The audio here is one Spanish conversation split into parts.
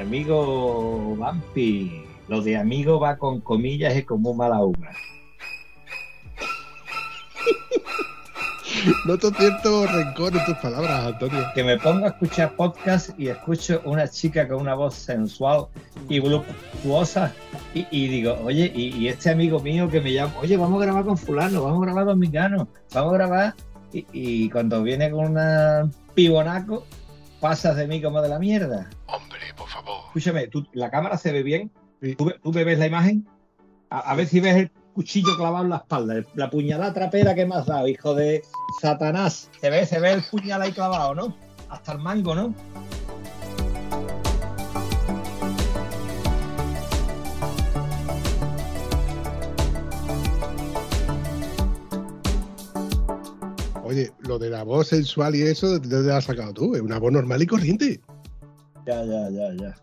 Amigo Vampi, lo de amigo va con comillas y con muy mala uva. Noto cierto rencor en tus palabras, Antonio. Que me pongo a escuchar podcast y escucho una chica con una voz sensual y voluptuosa y, y digo, oye, y, y este amigo mío que me llama, oye, vamos a grabar con fulano, vamos a grabar con Mingano, vamos a grabar y, y cuando viene con un pibonaco, pasas de mí como de la mierda. Hombre, por favor. Escúchame, ¿tú- ¿la cámara se ve bien? Sí. ¿Tú, tú me ves la imagen? A, a ver si ves el cuchillo clavado en la espalda, la puñalada trapera que me has dado, hijo de Satanás. Se ve, se ve el puñal ahí clavado, ¿no? Hasta el mango, ¿no? Oye, lo de la voz sensual y eso, ¿de dónde la has sacado tú? Es una voz normal y corriente. Ya, ya, ya, ya.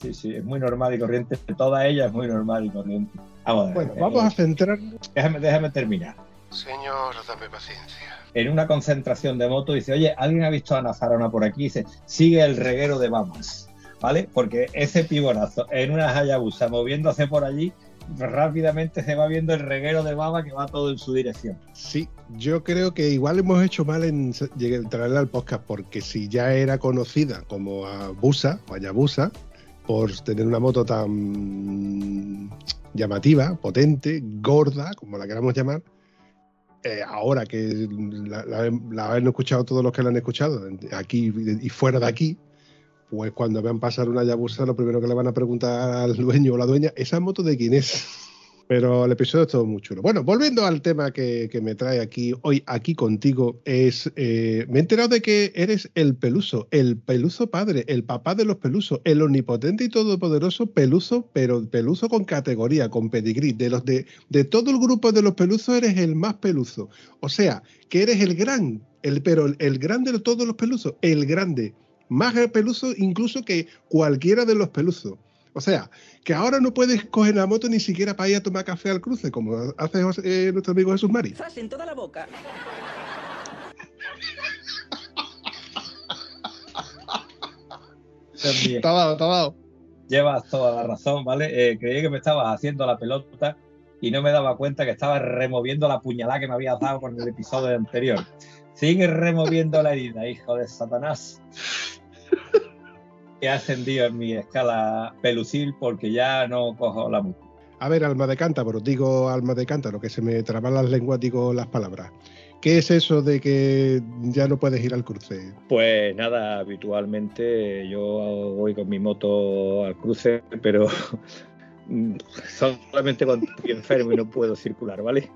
Sí, sí, es muy normal y corriente. Toda ella es muy normal y corriente. Vamos a ver. Bueno, eh, vamos a centrarnos. déjame, déjame terminar. Señor, dame paciencia. en una concentración de moto dice, oye, ¿alguien ha visto a Nazarona por aquí? Dice, sigue el reguero de Bamas, ¿vale? Porque ese pibonazo en una Hayabusa moviéndose por allí, rápidamente se va viendo el reguero de baba que va todo en su dirección. Sí, yo creo que igual hemos hecho mal en traerla al podcast, porque si ya era conocida como Abusa o Hayabusa, por tener una moto tan llamativa, potente, gorda, como la queramos llamar, eh, ahora que la, la- la han escuchado todos los que la han escuchado, aquí y fuera de aquí, pues cuando vean pasar una Hayabusa, lo primero que le van a preguntar al dueño o la dueña, ¿esa moto de quién es? Pero el episodio es todo muy chulo. Bueno, volviendo al tema que, que me trae aquí hoy, aquí contigo, es. eh, me he enterado de que eres el peluso, el peluso padre, el papá de los pelusos, el omnipotente y todopoderoso peluso, pero peluso con categoría, con pedigrí. De los de, de todo el grupo de los pelusos, eres el más peluso. O sea, que eres el gran, el, pero el, el grande de todos los pelusos, el grande. Más peluso incluso que cualquiera de los pelusos. O sea, que ahora no puedes coger la moto ni siquiera para ir a tomar café al cruce, como hace José- eh, nuestro amigo Jesús Mari. ¡Zas en toda la boca! Dios mío, Está dado, está dado. Llevas toda la razón, ¿vale? Eh, creí que me estabas haciendo la pelota y no me daba cuenta que estabas removiendo la puñalada que me habías dado con el episodio anterior. Sigue removiendo la herida, hijo de Satanás. He ascendido en mi escala pelucil porque ya no cojo la moto. A ver, alma de cántaro, digo alma de cántaro, que se me traban las lenguas, digo las palabras. ¿Qué es eso de que ya no puedes ir al cruce? Pues nada, habitualmente yo voy con mi moto al cruce, pero solamente cuando estoy enfermo y no puedo circular, ¿vale?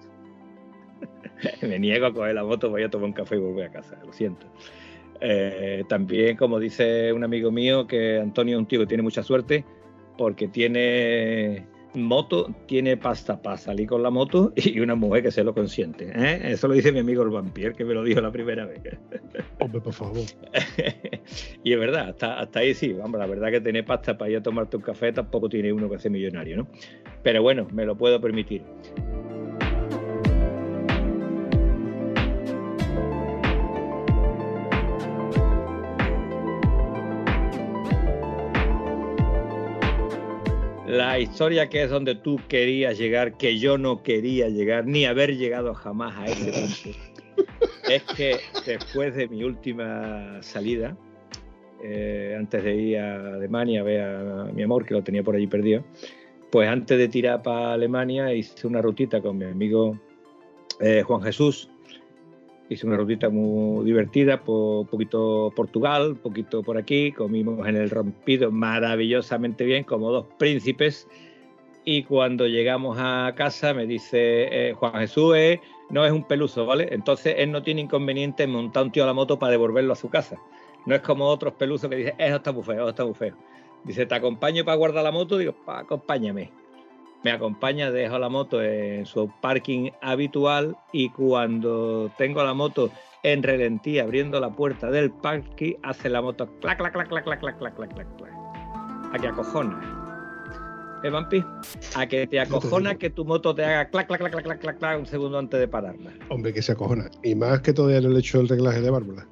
Me niego a coger la moto, voy a tomar un café y volver a casa, lo siento. Eh, también, como dice un amigo mío, que Antonio es un tío que tiene mucha suerte porque tiene moto, tiene pasta para salir con la moto y una mujer que se lo consiente. ¿eh? Eso lo dice mi amigo el vampiro, que me lo dijo la primera vez. Hombre, por favor. y es verdad, hasta, hasta ahí sí, vamos, la verdad que tener pasta para ir a tomarte un café tampoco tiene uno que ser millonario, ¿no? Pero bueno, me lo puedo permitir. La historia que es donde tú querías llegar, que yo no quería llegar, ni haber llegado jamás a ese punto, es que después de mi última salida, eh, antes de ir a Alemania a ver a mi amor, que lo tenía por allí perdido, pues antes de tirar para Alemania hice una rutita con mi amigo eh, Juan Jesús. Hice una rutita muy divertida, un poquito Portugal, un poquito por aquí, comimos en el rompido maravillosamente bien, como dos príncipes, Y cuando llegamos a casa me dice eh, Juan Jesús no es un peluso, ¿vale? Entonces él no tiene inconveniente en montar un tío a la moto para devolverlo a su casa. No es como otros pelusos que dicen, eso está muy feo, eso está muy feo. Dice, ¿te acompaño para guardar la moto? Digo, acompáñame. Me acompaña, dejo la moto en su parking habitual y cuando tengo la moto en relentí abriendo la puerta del parking, hace la moto clac, clac, clac, clac, clac, clac, clac, clac, clac, clac. A que acojona. ¿Eh, Vampi? A que te acojona que tu moto te haga clac, clac, clac, clac, clac, clac, clac un segundo antes de pararla. Hombre, que se acojona. Y más que todavía no le he hecho el reglaje de válvula.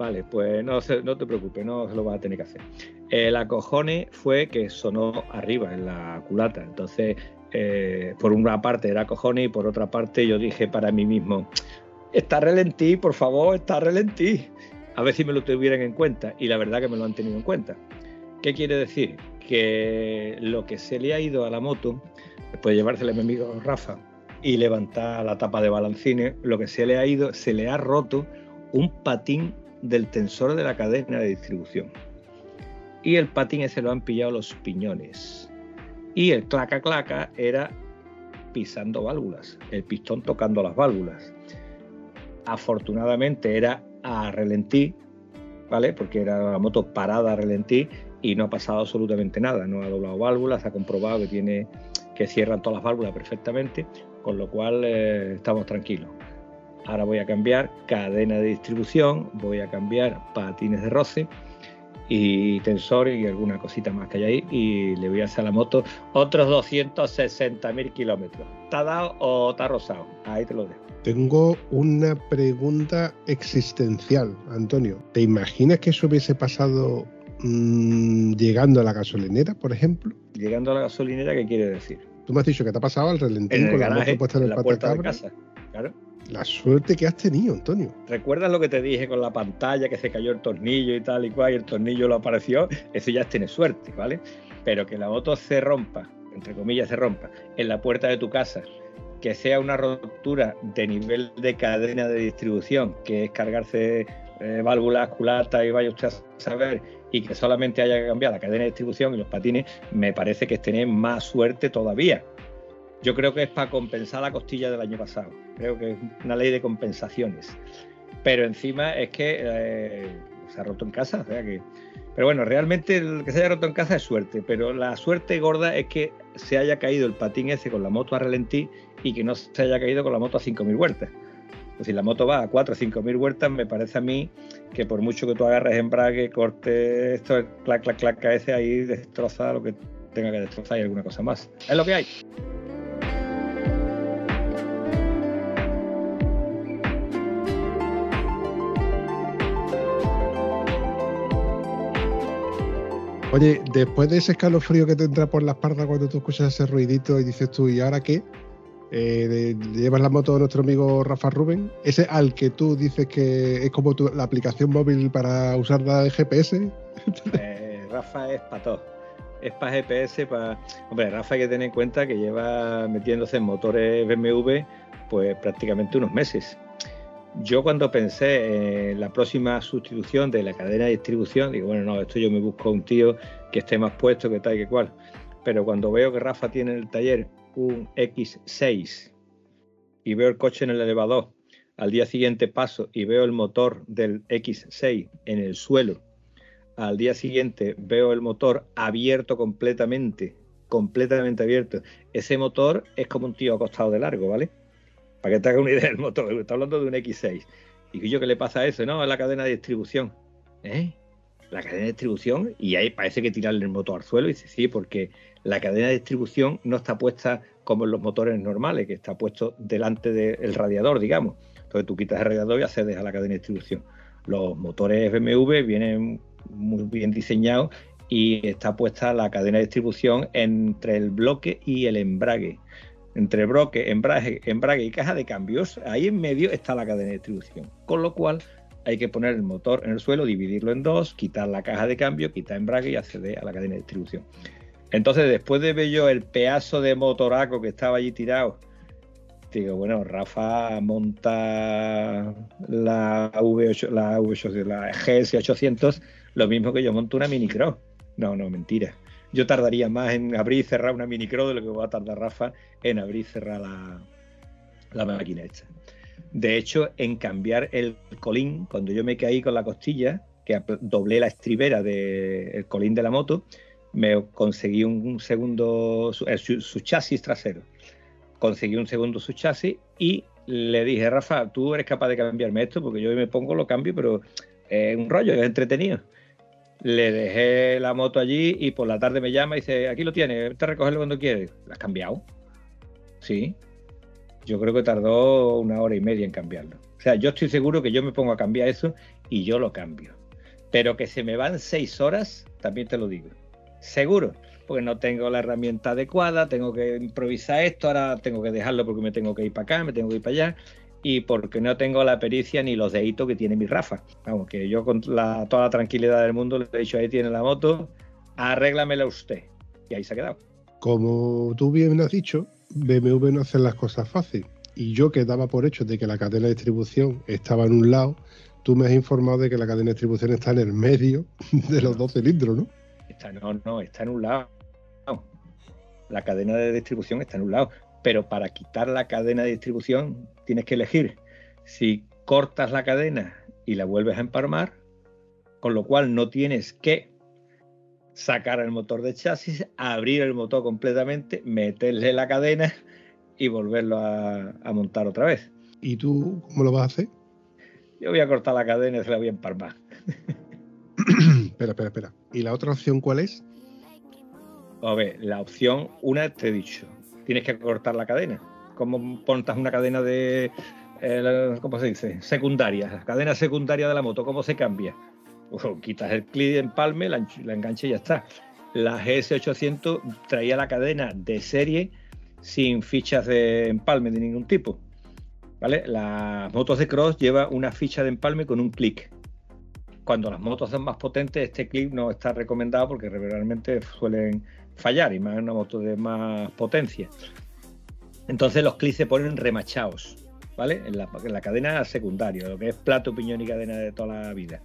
Vale, pues no, no te preocupes, no se lo vas a tener que hacer. El acojone fue que sonó arriba en la culata. Entonces, eh, por una parte era acojone y por otra parte yo dije para mí mismo, está relentí, por favor, está relentí. A ver si me lo tuvieran en cuenta. Y la verdad que me lo han tenido en cuenta. ¿Qué quiere decir? Que lo que se le ha ido a la moto, después de llevársela a mi amigo Rafa y levantar la tapa de balancines, lo que se le ha ido, se le ha roto un patín del tensor de la cadena de distribución. Y el patín ese lo han pillado los piñones. Y el claca claca era pisando válvulas, el pistón tocando las válvulas. Afortunadamente era a relentí, ¿vale? Porque era la moto parada a relentí y no ha pasado absolutamente nada. No ha doblado válvulas, ha comprobado que tiene que cierran todas las válvulas perfectamente, con lo cual eh, estamos tranquilos. Ahora voy a cambiar cadena de distribución, voy a cambiar patines de roce y tensor y alguna cosita más que hay ahí y le voy a hacer a la moto otros 260.000 kilómetros. ¿Está dado o está rosado? Ahí te lo dejo. Tengo una pregunta existencial, Antonio. ¿Te imaginas que eso hubiese pasado mmm, llegando a la gasolinera, por ejemplo? Llegando a la gasolinera, ¿qué quiere decir? Tú me has dicho que te ha pasado al relentín con garaje, la moto puesta en, en la puerta de casa. Claro. La suerte que has tenido, Antonio. ¿Recuerdas lo que te dije con la pantalla, que se cayó el tornillo y tal y cual, y el tornillo lo apareció? Eso ya tiene suerte, ¿vale? Pero que la moto se rompa, entre comillas se rompa, en la puerta de tu casa, que sea una ruptura de nivel de cadena de distribución, que es cargarse eh, válvulas, culatas y vaya usted a saber, y que solamente haya que cambiar la cadena de distribución y los patines, me parece que es tener más suerte todavía. Yo creo que es para compensar la costilla del año pasado. Creo que es una ley de compensaciones. Pero encima es que eh, se ha roto en casa. O sea que... Pero bueno, realmente el que se haya roto en casa es suerte. Pero la suerte gorda es que se haya caído el patín ese con la moto a relentí y que no se haya caído con la moto a 5.000 vueltas. Pues si la moto va a 4 o 5.000 vueltas, me parece a mí que por mucho que tú agarres embrague, corte esto, clac, clac, clac, ese ahí destroza lo que tenga que destrozar y alguna cosa más. Es lo que hay. Oye, después de ese escalofrío que te entra por la espalda cuando tú escuchas ese ruidito y dices tú, ¿y ahora qué? Eh, llevas la moto de nuestro amigo Rafa Rubén, ese al que tú dices que es como tu, la aplicación móvil para usar la GPS. Eh, Rafa es para todo. Es para GPS, para. Hombre, Rafa hay que tener en cuenta que lleva metiéndose en motores BMW pues prácticamente unos meses. Yo cuando pensé en la próxima sustitución de la cadena de distribución, digo, bueno, no, esto yo me busco un tío que esté más puesto, que tal y que cual. Pero cuando veo que Rafa tiene en el taller un X6 y veo el coche en el elevador, al día siguiente paso y veo el motor del X6 en el suelo, al día siguiente veo el motor abierto completamente, completamente abierto. Ese motor es como un tío acostado de largo, ¿vale? Para que te haga una idea del motor, está hablando de un X6. ¿Y yo qué le pasa a eso? No, es la cadena de distribución. ¿Eh? La cadena de distribución, y ahí parece que tirarle el motor al suelo. Y dice, sí, porque la cadena de distribución no está puesta como en los motores normales, que está puesto delante del radiador, digamos. Entonces tú quitas el radiador y accedes a la cadena de distribución. Los motores BMW vienen muy bien diseñados y está puesta la cadena de distribución entre el bloque y el embrague entre bloque, embrague, embrague y caja de cambios, ahí en medio está la cadena de distribución. Con lo cual hay que poner el motor en el suelo, dividirlo en dos, quitar la caja de cambio, quitar embrague y acceder a la cadena de distribución. Entonces, después de ver yo el pedazo de motoraco que estaba allí tirado, digo, bueno, Rafa monta la V8, la V8, la GS800, lo mismo que yo monto una Mini Cross. No, no, mentira. Yo tardaría más en abrir y cerrar una minicro de lo que va a tardar Rafa en abrir y cerrar la, la máquina. De hecho, en cambiar el colín, cuando yo me caí con la costilla, que doblé la estribera del colín de la moto, me conseguí un segundo, su, eh, chasis trasero. Conseguí un segundo su chasis y le dije, Rafa, tú eres capaz de cambiarme esto, porque yo me pongo, lo cambio, pero es un rollo, es entretenido. Le dejé la moto allí y por la tarde me llama y dice, aquí lo tienes, te recogerlo cuando quieres. ¿La has cambiado? Sí. Yo creo que tardó una hora y media en cambiarlo. O sea, yo estoy seguro que yo me pongo a cambiar eso y yo lo cambio. Pero que se me van seis horas, también te lo digo. Seguro, porque no tengo la herramienta adecuada, tengo que improvisar esto, ahora tengo que dejarlo porque me tengo que ir para acá, me tengo que ir para allá y porque no tengo la pericia ni los deditos que tiene mi Rafa. Vamos, que yo con toda la tranquilidad del mundo le he dicho, ahí tiene la moto, arréglamela usted. Y ahí se ha quedado. Como tú bien has dicho, BMW no hace las cosas fácil. Y yo que daba por hecho de que la cadena de distribución estaba en un lado, tú me has informado de que la cadena de distribución está en el medio de los dos cilindros, ¿no? Está, no, no, está en un lado. La cadena de distribución está en un lado. Pero para quitar la cadena de distribución tienes que elegir si cortas la cadena y la vuelves a empalmar, con lo cual no tienes que sacar el motor de chasis, abrir el motor completamente, meterle la cadena y volverlo a, montar otra vez. ¿Y tú cómo lo vas a hacer? Yo voy a cortar la cadena y se la voy a empalmar. espera, espera, espera. ¿Y la otra opción cuál es? A ver, la opción, una te he dicho, tienes que cortar la cadena. ¿Cómo montas una cadena de, eh, ¿cómo se dice? Secundaria, la cadena secundaria de la moto, ¿cómo se cambia? Pues, quitas el clip de empalme, la, la enganche y ya está. La GS800 traía la cadena de serie sin fichas de empalme de ningún tipo. ¿Vale? Las motos de cross lleva una ficha de empalme con un clic. Cuando las motos son más potentes, este clic no está recomendado porque regularmente suelen fallar y más en una moto de más potencia. Entonces los clics se ponen remachados, ¿vale? En la, en la cadena secundaria, lo que es plato, piñón y cadena de toda la vida.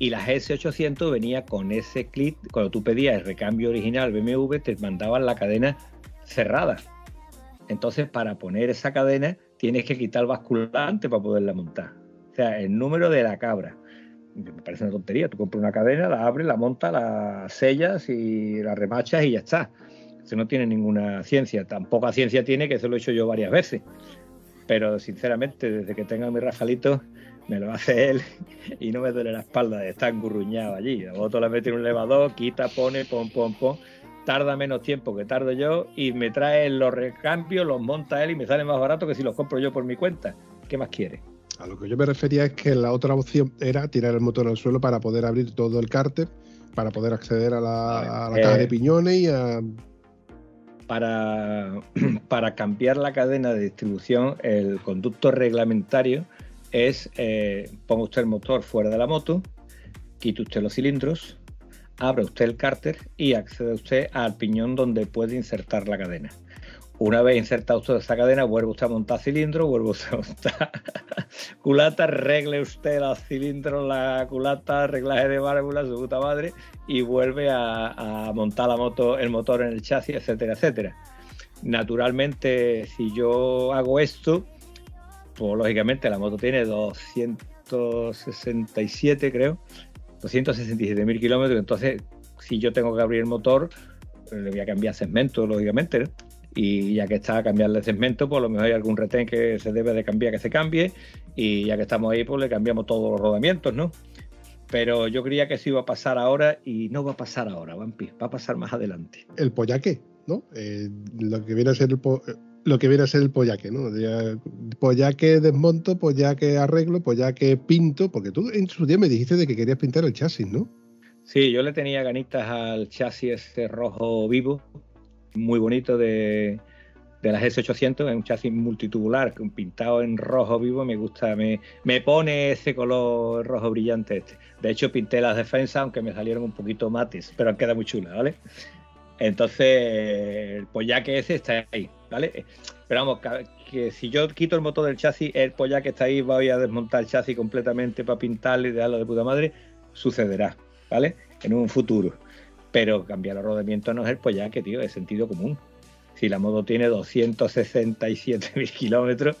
Y la GS800 venía con ese clip, cuando tú pedías el recambio original BMW, te mandaban la cadena cerrada. Entonces, para poner esa cadena, tienes que quitar el basculante para poderla montar. O sea, el número de la cabra. Me parece una tontería. Tú compras una cadena, la abres, la montas, la sellas y la remachas y ya está. Eso no tiene ninguna ciencia. Tan poca ciencia tiene que eso lo he hecho yo varias veces. Pero sinceramente, desde que tenga mi Rafalito, me lo hace él y no me duele la espalda de estar engurruñado allí. La moto la mete en un elevador, quita, pone, pon, pon, pon. Tarda menos tiempo que tardo yo y me trae los recambios, los monta él y me sale más barato que si los compro yo por mi cuenta. ¿Qué más quiere? A lo que yo me refería es que la otra opción era tirar el motor al suelo para poder abrir todo el cárter, para poder acceder a la, caja de eh, piñones y a... Para, cambiar la cadena de distribución, el conducto reglamentario es eh, ponga usted el motor fuera de la moto, quite usted los cilindros, abre usted el cárter y accede usted al piñón donde puede insertar la cadena. Una vez insertado usted esa cadena, vuelve usted a montar cilindros, vuelve usted a montar culata, arregle usted los cilindros, la culata, reglaje de válvulas, su puta madre, y vuelve a, montar la moto, el motor en el chasis, etcétera, etcétera. Naturalmente, si yo hago esto, pues lógicamente la moto tiene 267, creo, 267 mil kilómetros, entonces si yo tengo que abrir el motor, le voy a cambiar segmento, lógicamente, y ya que está a cambiarle segmento, pues a lo mejor hay algún retén que se debe de cambiar, que se cambie, y ya que estamos ahí, pues le cambiamos todos los rodamientos, ¿no? Pero yo creía que eso iba a pasar ahora y no va a pasar ahora, Vampi, va a pasar más adelante. El pollaque, ¿no? Eh, lo que viene a ser el, lo que viene a ser el pollaque, ¿no? Pollaque desmonto, pollaque arreglo, pollaque pinto, porque tú en su día me dijiste de que querías pintar el chasis, ¿no? Sí, yo le tenía ganitas al chasis ese rojo vivo, muy bonito de, de la GS800, es un chasis multitubular, pintado en rojo vivo, me gusta, me, me pone ese color rojo brillante este. De hecho, pinté las defensas, aunque me salieron un poquito mates, pero queda muy chula, ¿vale? Entonces, el que ese está ahí, ¿vale? Pero vamos, que si yo quito el motor del chasis, el que está ahí, voy a desmontar el chasis completamente para pintarle y darlo de puta madre, sucederá, ¿vale? En un futuro. Pero cambiar el rodamiento no es el pollaque, tío, es sentido común. Si la moto tiene 267.000 kilómetros,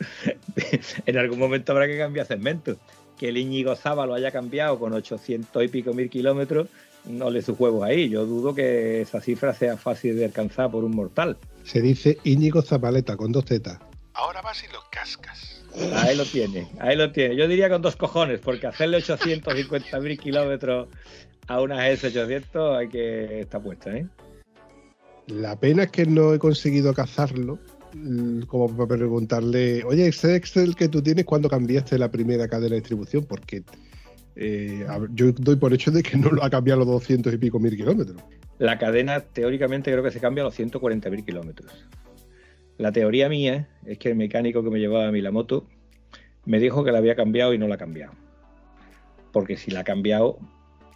en algún momento habrá que cambiar segmento. Que el Íñigo Zaba lo haya cambiado con 800 y pico mil kilómetros, no le su juego ahí. Yo dudo que esa cifra sea fácil de alcanzar por un mortal. Se dice Íñigo Zabaleta con dos tetas. Ahora vas y lo cascas. Ahí lo tiene, ahí lo tiene. Yo diría con dos cojones, porque hacerle 850.000 kilómetros a una S800 hay que estar puesta, ¿eh? La pena es que no he conseguido cazarlo, mm, como para preguntarle, oye, ese Excel que tú tienes, ¿cuándo cambiaste la primera cadena de distribución? Porque eh, yo doy por hecho de que no lo ha cambiado los 200 y pico mil kilómetros. La cadena teóricamente creo que se cambia a los 140 mil kilómetros. La teoría mía es que el mecánico que me llevaba a mí la moto me dijo que la había cambiado y no la ha cambiado. Porque si la ha cambiado,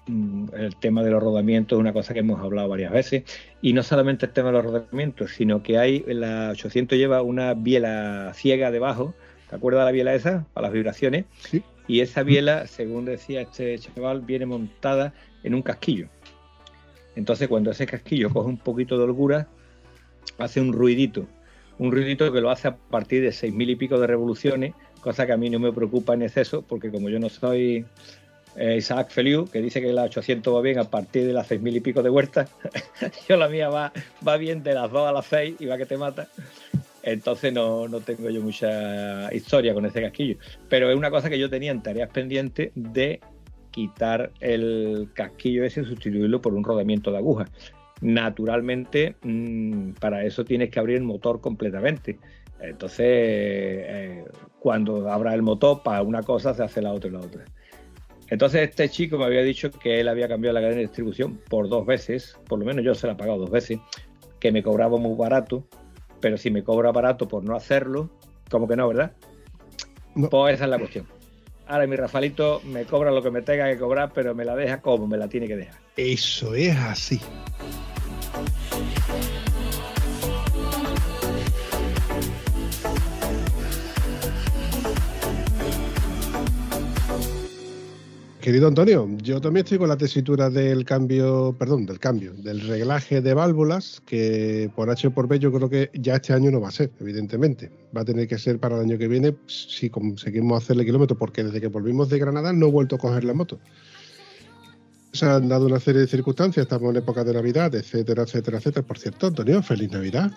el tema de los rodamientos es una cosa que hemos hablado varias veces. Y no solamente el tema de los rodamientos, sino que hay, la 800 lleva una biela ciega debajo. ¿Te acuerdas de la biela esa? Para las vibraciones. Sí. Y esa biela, según decía este chaval, viene montada en un casquillo. Entonces, cuando ese casquillo coge un poquito de holgura, hace un ruidito un ruidito que lo hace a partir de seis mil y pico de revoluciones, cosa que a mí no me preocupa en exceso, porque como yo no soy Isaac Feliu, que dice que la 800 va bien a partir de las seis mil y pico de huertas, yo la mía va, va bien de las 2 a las 6 y va que te mata. Entonces no, no, tengo yo mucha historia con ese casquillo. Pero es una cosa que yo tenía en tareas pendientes de quitar el casquillo ese y sustituirlo por un rodamiento de aguja naturalmente mm, para eso tienes que abrir el motor completamente. Entonces, eh, cuando abra el motor, para una cosa se hace la otra y la otra. Entonces, este chico me había dicho que él había cambiado la cadena de distribución por dos veces, por lo menos yo se la he pagado dos veces, que me cobraba muy barato, pero si me cobra barato por no hacerlo, como que no, ¿verdad? Pues esa es la cuestión. Ahora mi Rafalito me cobra lo que me tenga que cobrar, pero me la deja como me la tiene que dejar. Eso es así. Querido Antonio, yo también estoy con la tesitura del cambio, perdón, del cambio, del reglaje de válvulas, que por H o por B yo creo que ya este año no va a ser, evidentemente. Va a tener que ser para el año que viene si conseguimos hacerle kilómetros, porque desde que volvimos de Granada no he vuelto a coger la moto. Se han dado una serie de circunstancias, estamos en época de Navidad, etcétera, etcétera, etcétera. Por cierto, Antonio, feliz Navidad.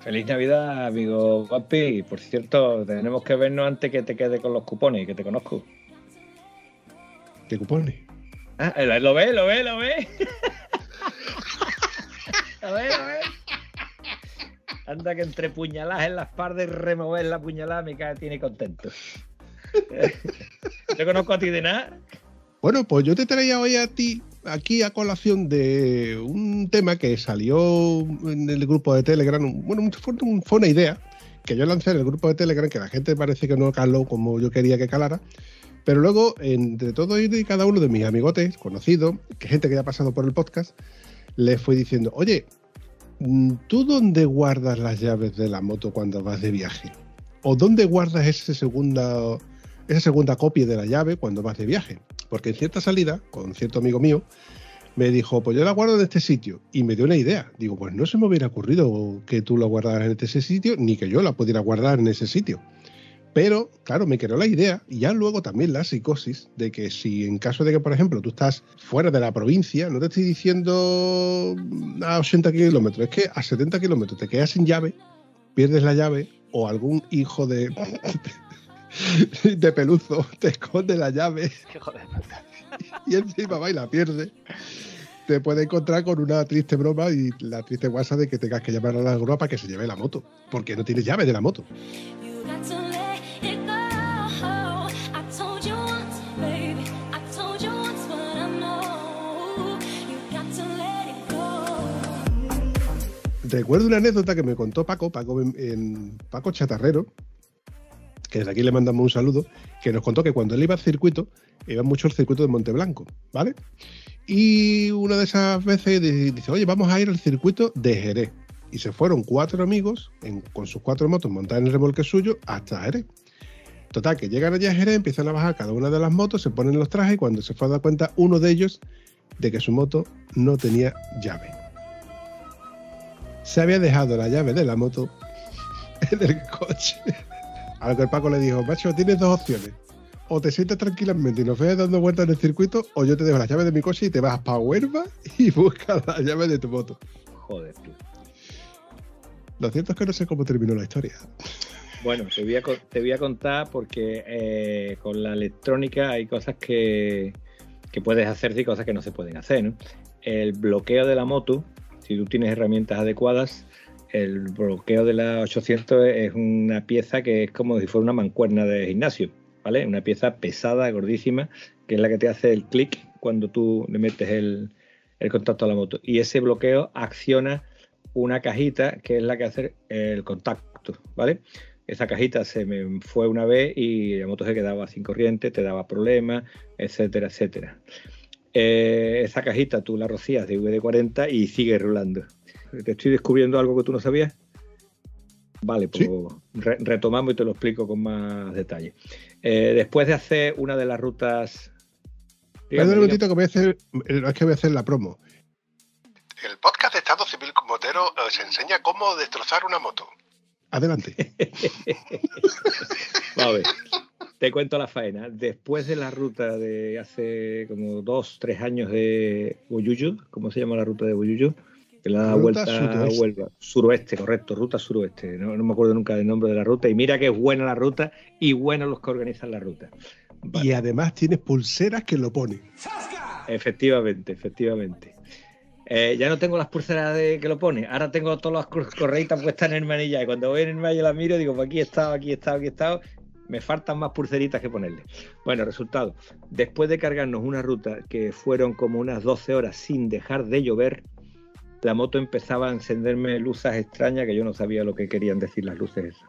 Feliz Navidad, amigo papi. Por cierto, tenemos que vernos antes que te quede con los cupones, que te conozco. ¿Qué cupones? Ah, lo ve, lo ve, lo ve. lo ve, lo ve. Anda que entre puñaladas en las partes y remover la puñalada me cae, tiene contento. ¿Yo conozco a ti de nada? Bueno, pues yo te traía hoy a ti aquí a colación de un tema que salió en el grupo de Telegram. Bueno, fue, fue una idea que yo lancé en el grupo de Telegram que la gente parece que no caló como yo quería que calara pero luego, entre todo y cada uno de mis amigotes, conocidos, que gente que ya ha pasado por el podcast, les fui diciendo, oye, mm, ¿tú dónde guardas las llaves de la moto cuando vas de viaje? ¿O dónde guardas esa segunda, esa segunda copia de la llave cuando vas de viaje? Porque en cierta salida, con cierto amigo mío, me dijo, pues yo la guardo en este sitio. Y me dio una idea. Digo, pues no se me hubiera ocurrido que tú la guardaras en ese sitio, ni que yo la pudiera guardar en ese sitio. Pero, claro, me quedó la idea y ya luego también la psicosis de que si en caso de que, por ejemplo, tú estás fuera de la provincia, no te estoy diciendo a 80 kilómetros, es que a 70 kilómetros te quedas sin llave, pierdes la llave o algún hijo de, de peluzo te esconde la llave y encima va y la pierde. Te puede encontrar con una triste broma y la triste guasa de que tengas que llamar a la grúa para que se lleve la moto, porque no tienes llave de la moto. Recuerdo una anécdota que me contó Paco, Paco, Chatarrero, que desde aquí le mandamos un saludo, que nos contó que cuando él iba al circuito, iba mucho al circuito de Monteblanco, ¿vale? Y una de esas veces dice, oye, vamos a ir al circuito de Jerez. Y se fueron cuatro amigos con sus cuatro motos montadas en el remolque suyo hasta Jerez. Total, que llegan allá a Jerez, empiezan a bajar cada una de las motos, se ponen los trajes y cuando se fue a dar cuenta, uno de ellos de que su moto no tenía llave. Se había dejado la llave de la moto en el coche. A lo que el Paco le dijo, macho, tienes dos opciones. O te sientas tranquilamente y nos ves dando vueltas en el circuito, o yo te dejo la llave de mi coche y te vas para Huelva y buscas la llave de tu moto. Joder, tú. Lo cierto es que no sé cómo terminó la historia. Bueno, te voy a, te voy a contar porque eh, con la electrónica hay cosas que, que puedes hacer y cosas que no se pueden hacer. ¿no? El bloqueo de la moto, si tú tienes herramientas adecuadas, el bloqueo de la 800 es una pieza que es como si fuera una mancuerna de gimnasio, ¿vale? Una pieza pesada, gordísima, que es la que te hace el clic cuando tú le metes el, el contacto a la moto. Y ese bloqueo acciona una cajita que es la que hace el contacto, ¿vale? Esa cajita se me fue una vez y la moto se quedaba sin corriente, te daba problemas, etcétera, etcétera. Eh, esa cajita tú la rocías de VD40 y sigue rulando. ¿Te estoy descubriendo algo que tú no sabías? Vale, pues re retomamos y te lo explico con más detalle. Eh, después de hacer una de las rutas. Dígame, un momentito que voy a hacer. Es que voy a hacer la promo. El podcast de Estado Civil Motero os enseña cómo destrozar una moto. Adelante. Vamos a ver. Te cuento la faena. Después de la ruta de hace como dos, tres años de Boyuyo, ¿cómo se llama la ruta de? Que la da vuelta a Huelva. Suroeste, correcto, ruta suroeste. No, no, me acuerdo nunca del nombre de la ruta. Y mira que es buena la ruta y buenos los que organizan la ruta. Vale. Y además tienes pulseras que lo ponen. Efectivamente, efectivamente. Eh, ya no tengo las pulseras de que lo pone, ahora tengo todas las correitas puestas en el manilla y cuando voy en el manilla la miro digo, pues aquí he estado, aquí he estado, aquí he estado, me faltan más pulseritas que ponerle. Bueno, resultado, después de cargarnos una ruta que fueron como unas 12 horas sin dejar de llover, la moto empezaba a encenderme luces extrañas que yo no sabía lo que querían decir las luces esas.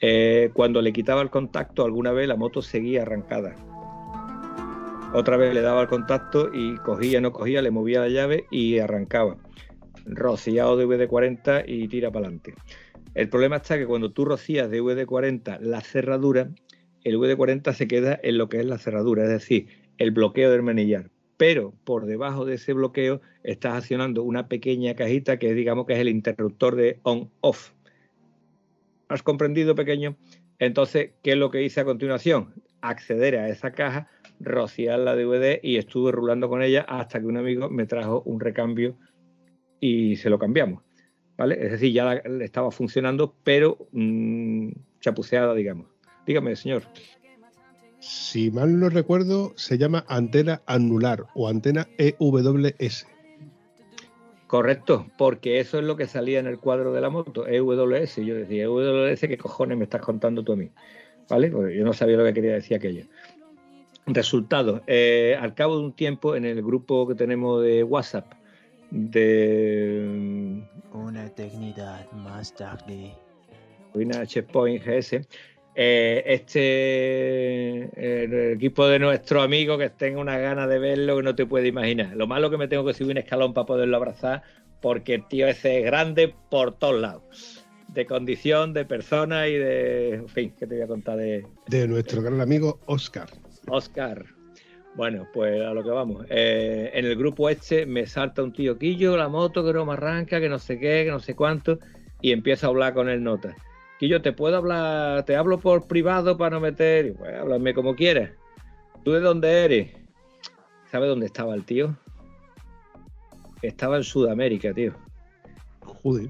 Eh, cuando le quitaba el contacto alguna vez la moto seguía arrancada otra vez le daba el contacto y cogía, no cogía, le movía la llave y arrancaba. Rociado de VD40 y tira para adelante. El problema está que cuando tú rocías de VD40 la cerradura, el VD40 se queda en lo que es la cerradura, es decir, el bloqueo del manillar. Pero por debajo de ese bloqueo estás accionando una pequeña cajita que digamos que es el interruptor de on-off. ¿Has comprendido, pequeño? Entonces, ¿qué es lo que hice a continuación? Acceder a esa caja rociar la DVD y estuve rulando con ella hasta que un amigo me trajo un recambio y se lo cambiamos. ¿Vale? Es decir, ya estaba funcionando, pero mmm, chapuceada, digamos. Dígame, señor. Si mal no recuerdo, se llama antena anular o antena EWS. Correcto, porque eso es lo que salía en el cuadro de la moto, EWS. Yo decía, EWS, ¿qué cojones me estás contando tú a mí? ¿Vale? Porque yo no sabía lo que quería decir aquello. Resultados. Eh, al cabo de un tiempo, en el grupo que tenemos de WhatsApp, de. Una eternidad más tarde. Ruina Checkpoint GS. Eh, este. El equipo de nuestro amigo que tenga una gana de verlo que no te puede imaginar. Lo malo que me tengo que subir un escalón para poderlo abrazar, porque el tío ese es grande por todos lados de condición, de persona y de. En fin, ¿qué te voy a contar de. De nuestro gran amigo Oscar. Oscar. Bueno, pues a lo que vamos. Eh, en el grupo este me salta un tío Quillo, la moto que no me arranca, que no sé qué, que no sé cuánto, y empieza a hablar con el nota. Quillo, ¿te puedo hablar? ¿Te hablo por privado para no meter? Pues háblame como quieras. ¿Tú de dónde eres? ¿Sabes dónde estaba el tío? Estaba en Sudamérica, tío. Joder.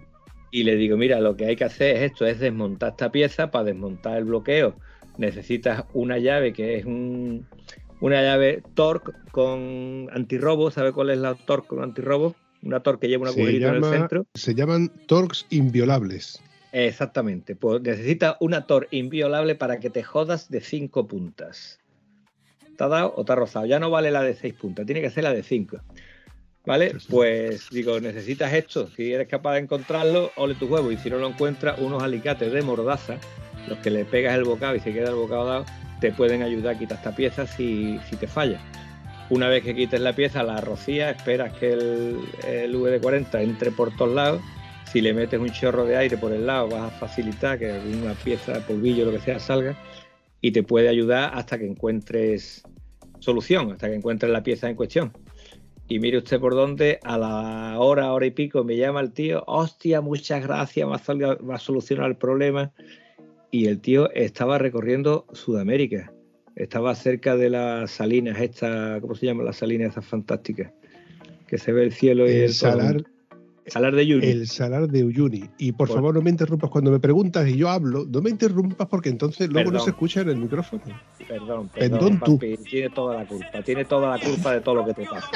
Y le digo, mira, lo que hay que hacer es esto, es desmontar esta pieza para desmontar el bloqueo necesitas una llave que es un, una llave torque con antirrobo. ¿Sabe cuál es la torque con antirrobo? Una torque que lleva una agujerito en el centro. Se llaman torques inviolables. Exactamente. Pues necesitas una torque inviolable para que te jodas de cinco puntas. ¿Te ha dado o te ha rozado? Ya no vale la de seis puntas, tiene que ser la de cinco. ¿Vale? Pues digo, necesitas esto. Si eres capaz de encontrarlo, ole tu huevo. Y si no lo encuentras, unos alicates de mordaza los que le pegas el bocado y se queda el bocado dado, te pueden ayudar a quitar esta pieza si, si te falla. Una vez que quites la pieza, la rocías, esperas que el, el VD40 entre por todos lados. Si le metes un chorro de aire por el lado, vas a facilitar que alguna pieza, polvillo, lo que sea, salga y te puede ayudar hasta que encuentres solución, hasta que encuentres la pieza en cuestión. Y mire usted por dónde, a la hora, hora y pico, me llama el tío, hostia, muchas gracias, me ha solucionado el problema. Y el tío estaba recorriendo Sudamérica. Estaba cerca de las salinas, esta, ¿cómo se llaman las salinas esas fantásticas? Que se ve el cielo y el, El salar, Salar de Uyuni. el salar de Uyuni. Y por Por- favor, no me interrumpas cuando me preguntas y yo hablo. No me interrumpas porque entonces luego no se escucha en el micrófono. Perdón, Perdón, perdón, tú. papi, tiene toda la culpa, tiene toda la culpa de todo lo que te pasa.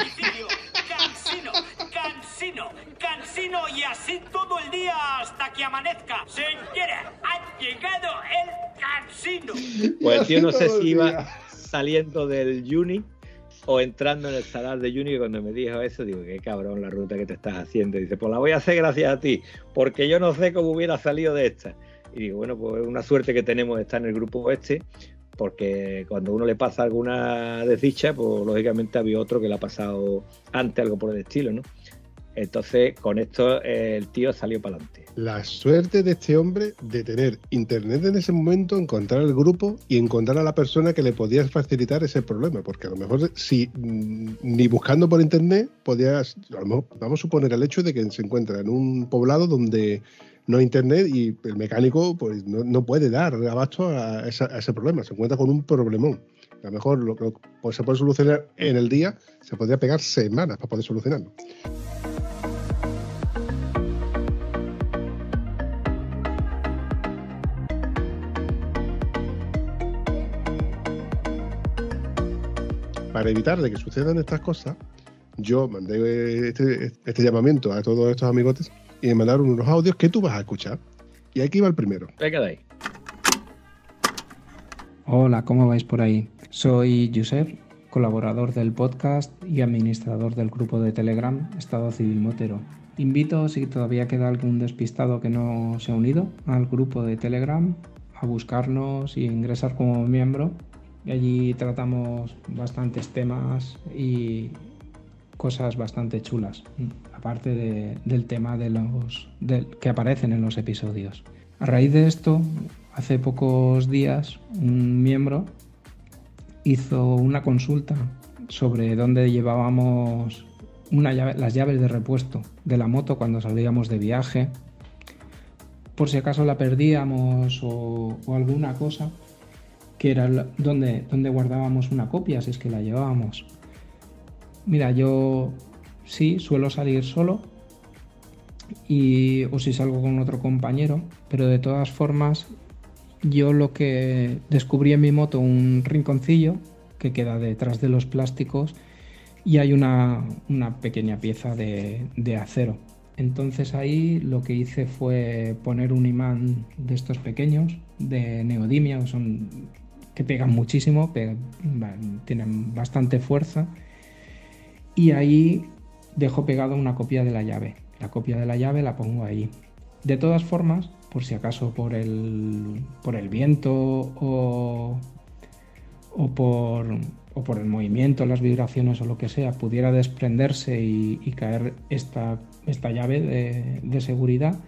Cansino y así todo el día hasta que amanezca. Señora, ha llegado el cansino. Pues el tío no sé si iba saliendo del Juni o entrando en el salar de Juni. Cuando me dijo eso, digo, qué cabrón la ruta que te estás haciendo. Y dice, pues la voy a hacer gracias a ti, porque yo no sé cómo hubiera salido de esta. Y digo, bueno, pues es una suerte que tenemos de estar en el grupo este, porque cuando uno le pasa alguna desdicha, pues lógicamente había otro que le ha pasado antes algo por el estilo, ¿no? Entonces, con esto eh, el tío salió para adelante. La suerte de este hombre de tener internet en ese momento, encontrar el grupo y encontrar a la persona que le podía facilitar ese problema. Porque a lo mejor, si mm, ni buscando por internet, podías. a lo mejor, vamos a suponer el hecho de que se encuentra en un poblado donde no hay internet y el mecánico pues no, no puede dar abasto a, esa- a ese problema. Se encuentra con un problemón. A lo mejor lo que pues, se puede solucionar en el día, se podría pegar semanas para poder solucionarlo. Para evitar de que sucedan estas cosas, yo mandé este, este llamamiento a todos estos amigotes y me mandaron unos audios que tú vas a escuchar. Y aquí va el primero. Venga de ahí. Hola, ¿cómo vais por ahí? Soy Josep, colaborador del podcast y administrador del grupo de Telegram Estado Civil Motero. Invito, si todavía queda algún despistado que no se ha unido al grupo de Telegram, a buscarnos y ingresar como miembro. Allí tratamos bastantes temas y cosas bastante chulas, aparte de- del tema de los que aparecen en los episodios. A raíz de esto, hace pocos días, un miembro hizo una consulta sobre dónde llevábamos las llaves de repuesto de la moto cuando salíamos de viaje, por si acaso la perdíamos o alguna cosa, que era donde, donde guardábamos una copia, si es que la llevábamos. Mira, yo sí suelo salir solo y o si salgo con otro compañero, pero de todas formas yo lo que descubrí en mi moto un rinconcillo que queda detrás de los plásticos y hay una, una pequeña pieza de, de acero. Entonces ahí lo que hice fue poner un imán de estos pequeños, de neodimia, que son que pegan muchísimo, tienen bastante fuerza y ahí dejo pegado una copia de la llave. La copia de la llave la pongo ahí. De todas formas, por si acaso por el, por el viento o, o, por, o por el movimiento, las vibraciones o lo que sea, pudiera desprenderse y, y caer esta, esta llave de, de seguridad,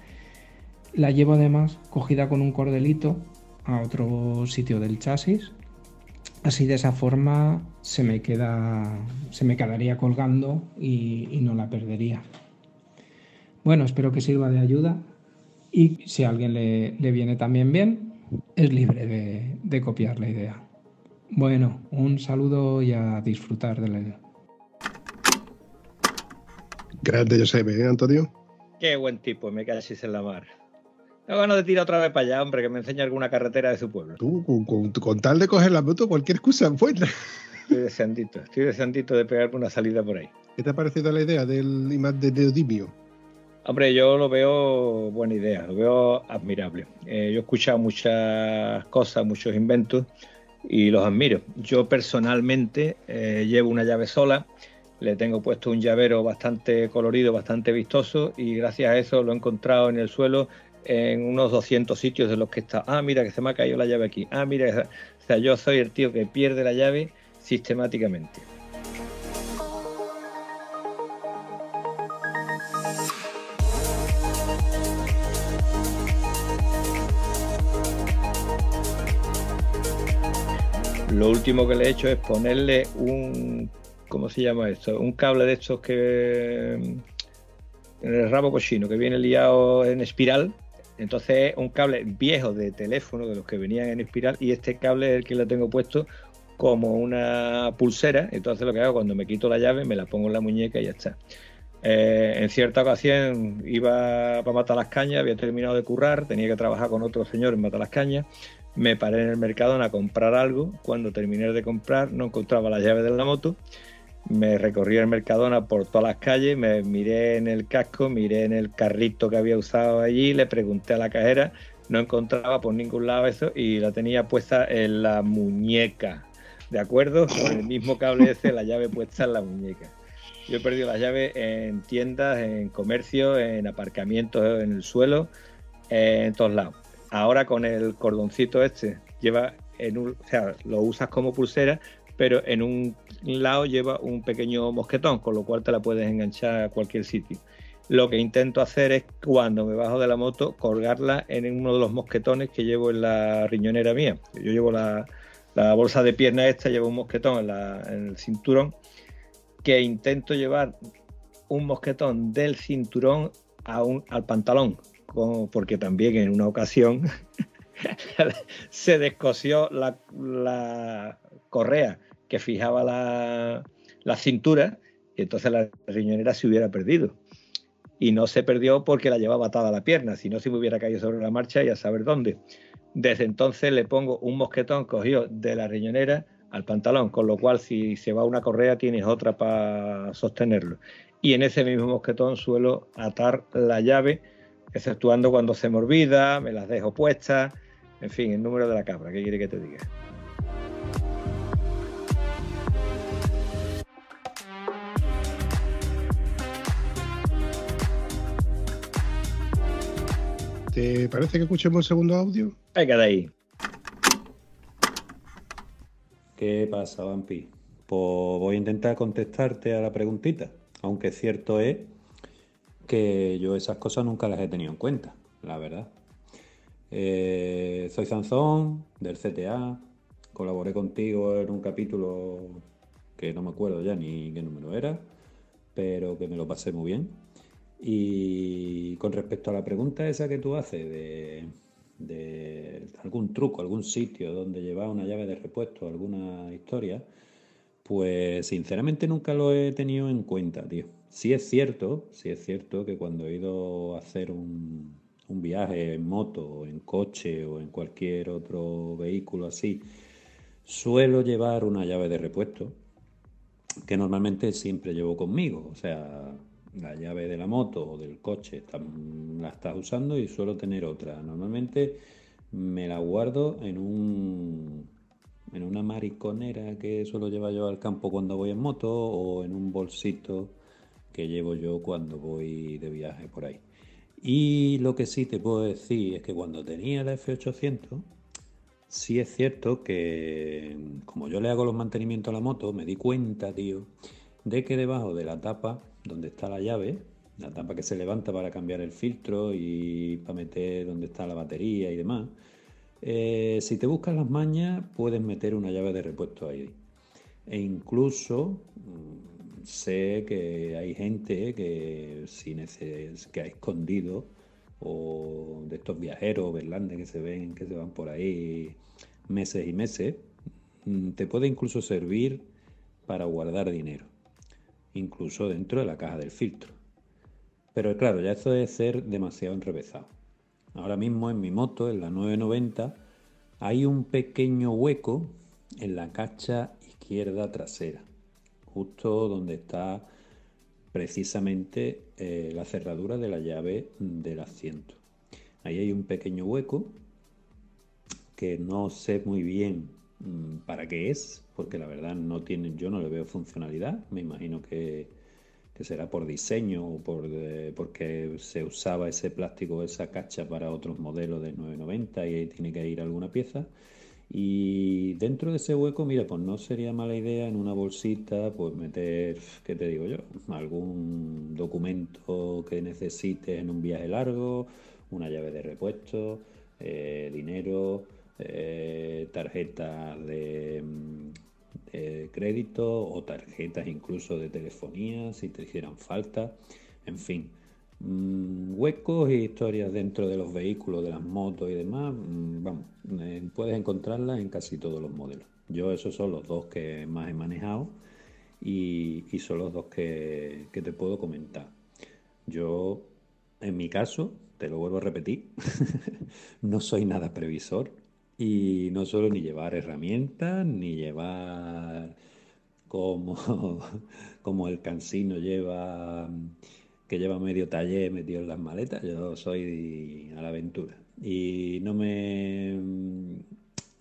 la llevo además cogida con un cordelito a otro sitio del chasis Así de esa forma se me queda. se me quedaría colgando y, y no la perdería. Bueno, espero que sirva de ayuda. Y si a alguien le, le viene también bien, es libre de, de copiar la idea. Bueno, un saludo y a disfrutar de la Grande, Josep, ¿eh, Antonio? Qué buen tipo, me cachis en la mar. Tengo ganas de tirar otra vez para allá, hombre, que me enseñe alguna carretera de su pueblo. Tú, con, con- con tal de coger la moto, cualquier excusa es buena. Estoy deseandito, estoy deseandito de pegarme una salida por ahí. ¿Qué te ha parecido la idea del imán de neodimio? Hombre, yo lo veo buena idea, lo veo admirable. Eh, yo he escuchado muchas cosas, muchos inventos y los admiro. Yo personalmente eh, llevo una llave sola, le tengo puesto un llavero bastante colorido, bastante vistoso y gracias a eso lo he encontrado en el suelo en unos 200 sitios de los que está. Ah, mira que se me ha caído la llave aquí. Ah, mira, que o sea, yo soy el tío que pierde la llave sistemáticamente. Lo último que le he hecho es ponerle un ¿cómo se llama esto? Un cable de estos que en el rabo cochino que viene liado en espiral. Entonces es un cable viejo de teléfono de los que venían en espiral y este cable es el que lo tengo puesto como una pulsera. Entonces lo que hago cuando me quito la llave me la pongo en la muñeca y ya está. Eh, en cierta ocasión iba para matar las cañas, había terminado de currar, tenía que trabajar con otro señor en matar las cañas. Me paré en el mercado a comprar algo. Cuando terminé de comprar, no encontraba la llave de la moto. Me recorrí el Mercadona por todas las calles, me miré en el casco, miré en el carrito que había usado allí, le pregunté a la cajera, no encontraba por ningún lado eso y la tenía puesta en la muñeca. ¿De acuerdo? Con el mismo cable ese, la llave puesta en la muñeca. Yo he perdido la llave en tiendas, en comercio, en aparcamientos en el suelo, en todos lados. Ahora con el cordoncito este, lleva en un, o sea, lo usas como pulsera, pero en un lado lleva un pequeño mosquetón, con lo cual te la puedes enganchar a cualquier sitio. Lo que intento hacer es cuando me bajo de la moto colgarla en uno de los mosquetones que llevo en la riñonera mía. Yo llevo la, bolsa de pierna esta, llevo un mosquetón en el cinturón que intento llevar un mosquetón del cinturón al pantalón, porque también en una ocasión se descosió la, correa que fijaba la, la, cintura y entonces la riñonera se hubiera perdido. Y no se perdió porque la llevaba atada a la pierna, si no se me hubiera caído sobre la marcha y a saber dónde. Desde entonces le pongo un mosquetón cogido de la riñonera al pantalón, con lo cual si se va una correa tienes otra para sostenerlo. Y en ese mismo mosquetón suelo atar la llave, exceptuando cuando se me olvida, me las dejo puestas, en fin, el número de la cabra, ¿qué quiere que te diga? ¿Te parece que escuchemos el segundo audio? Venga de ahí. ¿Qué pasa, Vampi? Pues voy a intentar contestarte a la preguntita, aunque cierto es que yo esas cosas nunca las he tenido en cuenta, la verdad. Eh, soy Sanzón, del CTA, colaboré contigo en un capítulo que no me acuerdo ya ni qué número era, pero que me lo pasé muy bien. Y con respecto a la pregunta esa que tú haces de de algún truco, algún sitio donde llevar una llave de repuesto, alguna historia, pues sinceramente nunca lo he tenido en cuenta, tío. Sí es cierto, sí es cierto que cuando he ido a hacer un, un viaje en moto, o en coche o en cualquier otro vehículo así, suelo llevar una llave de repuesto que normalmente siempre llevo conmigo. O sea, la llave de la moto o del coche la estás usando y suelo tener otra. Normalmente me la guardo en un en una mariconera que suelo llevar yo al campo cuando voy en moto o en un bolsito que llevo yo cuando voy de viaje por ahí. Y lo que sí te puedo decir es que cuando tenía la F800, sí es cierto que como yo le hago los mantenimientos a la moto, me di cuenta, tío, de que debajo de la tapa donde está la llave, la tapa que se levanta para cambiar el filtro y para meter donde está la batería y demás. Eh, si te buscas las mañas, puedes meter una llave de repuesto ahí. E incluso mm, sé que hay gente que, que ha escondido, o de estos viajeros verlandes que se ven, que se van por ahí meses y meses, mm, te puede incluso servir para guardar dinero incluso dentro de la caja del filtro. Pero claro, ya esto debe ser demasiado enrevesado. Ahora mismo en mi moto, en la 990, hay un pequeño hueco en la cacha izquierda trasera, justo donde está precisamente eh, la cerradura de la llave del asiento. Ahí hay un pequeño hueco que no sé muy bien mm, para qué es, porque la verdad no tiene, yo no le veo funcionalidad. Me imagino que, será por diseño o por, eh, porque se usaba ese plástico, esa cacha para otros modelos de 990 y ahí tiene que ir alguna pieza. Y dentro de ese hueco, mira, pues no sería mala idea en una bolsita, pues meter, ¿qué te digo yo? Algún documento que necesites en un viaje largo, una llave de repuesto, eh, dinero, eh, tarjetas de, eh, crédito o tarjetas incluso de telefonía si te hicieran falta. En fin, mm, huecos e historias dentro de los vehículos, de las motos y demás, mm, vamos, eh, puedes encontrarlas en casi todos los modelos. Yo esos son los dos que más he manejado y, y son los dos que, que te puedo comentar. Yo, en mi caso, te lo vuelvo a repetir, no soy nada previsor y no suelo ni llevar herramientas, ni llevar como, como el cansino lleva, que lleva medio taller metido en las maletas, yo soy a la aventura. Y no me,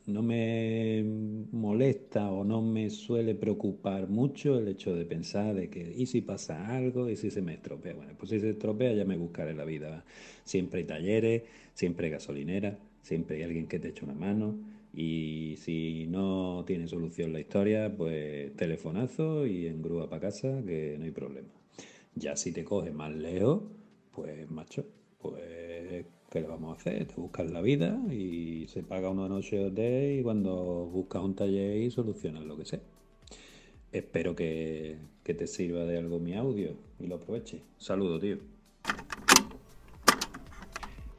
no me molesta o no me suele preocupar mucho el hecho de pensar de que, ¿y si pasa algo? ¿Y si se me estropea? Bueno, pues si se estropea ya me buscaré la vida. Siempre hay talleres, siempre hay gasolinera, siempre hay alguien que te eche una mano. Y si no tiene solución la historia, pues telefonazo y en grúa para casa, que no hay problema. Ya si te coge más lejos, pues macho, pues ¿qué le vamos a hacer? Te buscas la vida y se paga una noche de hotel y cuando buscas un taller y solucionas lo que sea. Espero que, que te sirva de algo mi audio y lo aproveche. Saludo, tío.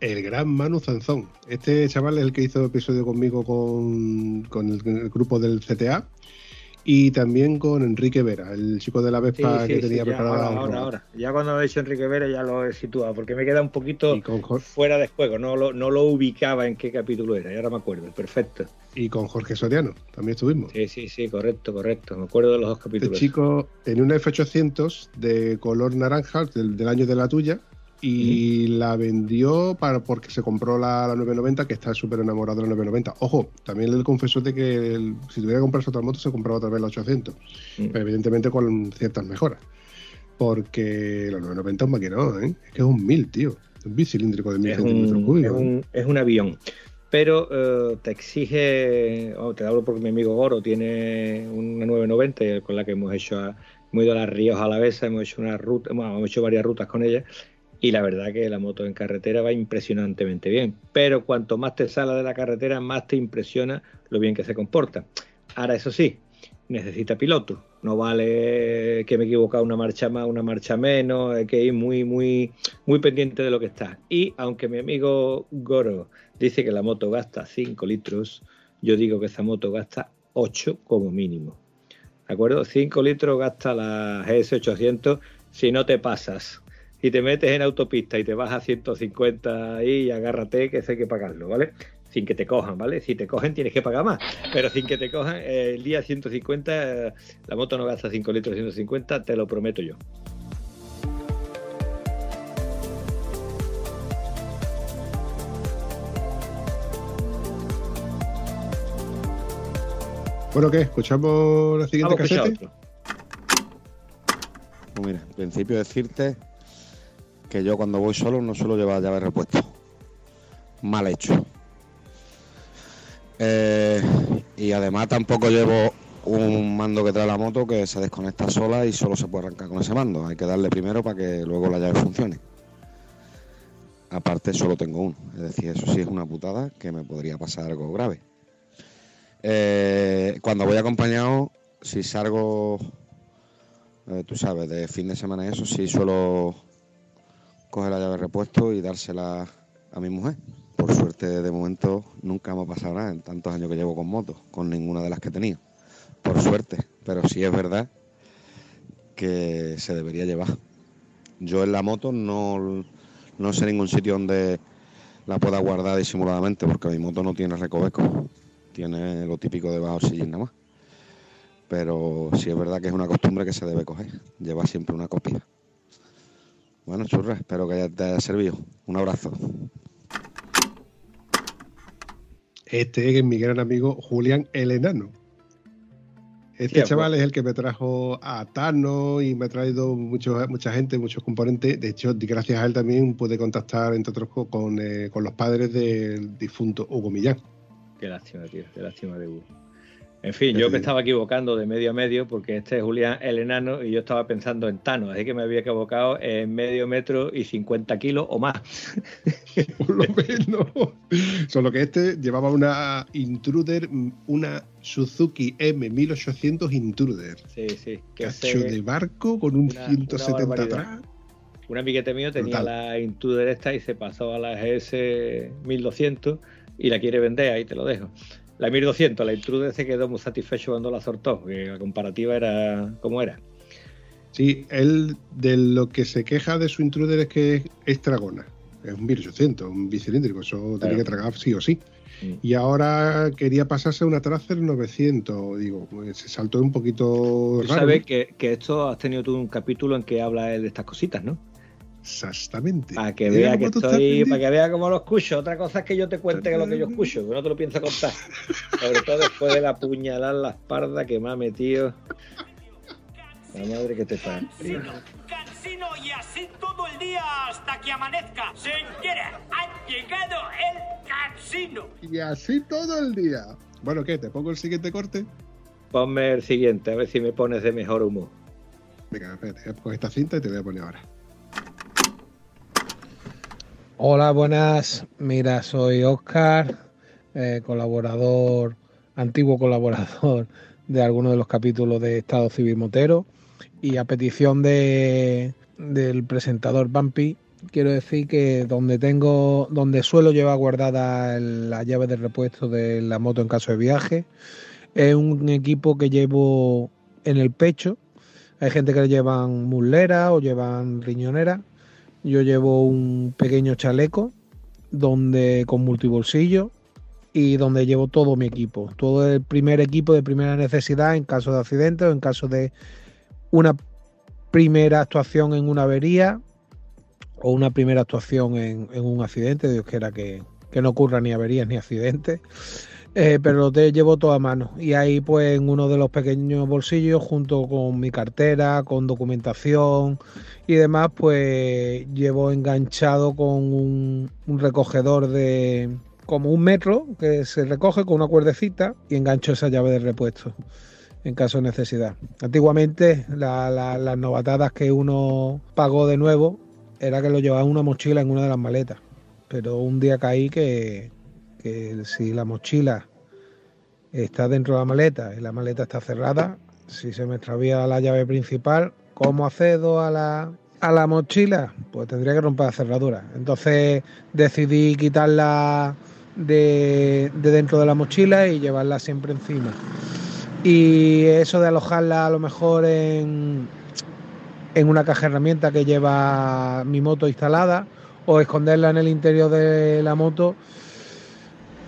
El gran Manu Zanzón. Este chaval es el que hizo episodio conmigo con, con el, el grupo del CTA y también con Enrique Vera, el chico de la Vespa Sí, que sí, tenía preparada. ahora, ahora, ahora. Ya cuando he dicho Enrique Vera ya lo he situado, porque me queda un poquito fuera de juego, no lo, no lo ubicaba en qué capítulo era, y ahora me acuerdo, perfecto. y con Jorge Soriano, también estuvimos. Sí, sí, sí, correcto, correcto, me acuerdo de los dos Este capítulos. chico en una F800 de color naranja del, del año de la tuya y la vendió para porque se compró la, la 990 que está súper enamorado de la 990. Ojo, también le confesó de que el- si tuviera que comprarse otra moto se compraba otra vez la 800, Mm. pero evidentemente con ciertas mejoras. Porque la 990 es un maquinón, ¿eh? Es que es un 1000, tío. Un bicilíndrico de 1000 es centímetros es, cúbicos. un, es un avión. Pero eh, te exige, oh, te hablo porque mi amigo Goro tiene una 990 y con la que hemos hecho, a- hemos ido a las Ríos a la vez, hemos hecho una ruta, bueno, hemos hecho varias rutas con ella y la verdad que la moto en carretera va impresionantemente bien. Pero cuanto más te sale de la carretera, más te impresiona lo bien que se comporta. Ahora, eso sí, necesita piloto. No vale que me he equivocado una marcha más, una marcha menos, hay que ir muy, muy, muy pendiente de lo que está. Y aunque mi amigo Goro dice que la moto gasta 5 litros, yo digo que esa moto gasta 8 como mínimo. ¿De acuerdo? 5 litros gasta la GS800 si no te pasas. Si te metes en autopista y te vas a 150 ahí, agárrate que eso hay que pagarlo, ¿vale? Sin que te cojan, ¿vale? Si te cogen tienes que pagar más, pero sin que te cojan, eh, el día 150, eh, la moto no gasta 5 litros 150, te lo prometo yo. Bueno, ¿qué? ¿Escuchamos la siguiente Vamos casete? otro. Pues mira, en principio decirte que yo cuando voy solo no suelo llevar llave repuesto. Mal hecho. Eh, y además tampoco llevo un mando que trae la moto que se desconecta sola y solo se puede arrancar con ese mando. Hay que darle primero para que luego la llave funcione. Aparte solo tengo uno. Es decir, eso sí es una putada que me podría pasar algo grave. Eh, cuando voy acompañado, si salgo eh, tú sabes, de fin de semana y eso, sí suelo coger la llave de repuesto y dársela a mi mujer. Por suerte, de momento, nunca me ha pasado nada en tantos años que llevo con motos, con ninguna de las que he tenido. Por suerte, pero sí es verdad que se debería llevar. Yo en la moto no, no sé ningún sitio donde la pueda guardar disimuladamente, porque mi moto no tiene recoveco, tiene lo típico de bajo sillín nada más pero sí es verdad que es una costumbre que se debe coger. Lleva siempre una copia. Bueno, churra, espero que te haya servido. Un abrazo. Este es mi gran amigo Julián el Enano. Este Sí, chaval es el que me trajo a Tano y me ha traído mucho, mucha gente, muchos componentes. De hecho, gracias a él también pude contactar, entre otros, co- con, eh, con los padres del difunto Hugo Millán. Qué lástima, tío, qué lástima de Hugo. En fin, yo me estaba equivocando de medio a medio porque este es Julián el enano y yo estaba pensando en Tano, así que me había equivocado en medio metro y 50 kilos o más. Por lo menos. Solo que este llevaba una Intruder, una Suzuki M1800 Intruder. Sí, sí. Que Cacho de barco con un una- 170 una barbaridad. atrás. Un amiguete mío tenía la Intruder esta y se pasó a la GS 1200 y la quiere vender, ahí te lo dejo. La 1200, la Intruder se quedó muy satisfecho cuando la sortó, que la comparativa era como era. Sí, él de lo que se queja de su Intruder es que es estragona. Es un 1800, un bicilíndrico, eso tiene que tragar sí o sí. Mm. Y ahora quería pasarse a una Tracer 900. Digo, pues, se saltó un poquito Tú raro. sabes que, que esto has tenido tú un capítulo en que habla él de estas cositas, ¿no? Exactamente. Para que vea que estoy, para que vea cómo lo escucho. Otra cosa es que yo te cuente que lo que yo escucho, que no te lo pienso contar. Sobre todo después de la puñalada en la espalda que me ha metido. La madre que te parió. Cansino, y así todo el día hasta que amanezca. Señores, ha llegado el cansino. Y así todo el día. Bueno, ¿qué? ¿Te pongo el siguiente corte? Ponme el siguiente, a ver si me pones de mejor humor. Venga, espérate, voy a coger esta cinta y te voy a poner ahora. Hola, buenas. Mira, soy Oscar, eh, colaborador, antiguo colaborador de algunos de los capítulos de Estado Civil Motero. Y a petición de, del presentador Bumpy, quiero decir que donde tengo, donde suelo llevar guardada la llave de repuesto de la moto en caso de viaje, es un equipo que llevo en el pecho. Hay gente que le llevan muslera o llevan riñonera. Yo llevo un pequeño chaleco donde con multibolsillo y donde llevo todo mi equipo, todo el primer equipo de primera necesidad en caso de accidente o en caso de una primera actuación en una avería o una primera actuación en, en un accidente, Dios quiera que, que no ocurra ni averías ni accidentes. Eh, pero lo te llevo todo a mano y ahí pues en uno de los pequeños bolsillos junto con mi cartera, con documentación y demás pues llevo enganchado con un, recogedor de como un metro que se recoge con una cuerdecita y engancho esa llave de repuesto en caso de necesidad. Antiguamente la- las novatadas que uno pagó de nuevo era que lo llevaba en una mochila en una de las maletas, pero un día caí que que si la mochila está dentro de la maleta y la maleta está cerrada, si se me extravía la llave principal, ¿cómo accedo a la, a la mochila? Pues tendría que romper la cerradura. Entonces decidí quitarla de, de dentro de la mochila y llevarla siempre encima. Y eso de alojarla a lo mejor en, en una caja de que lleva mi moto instalada o esconderla en el interior de la moto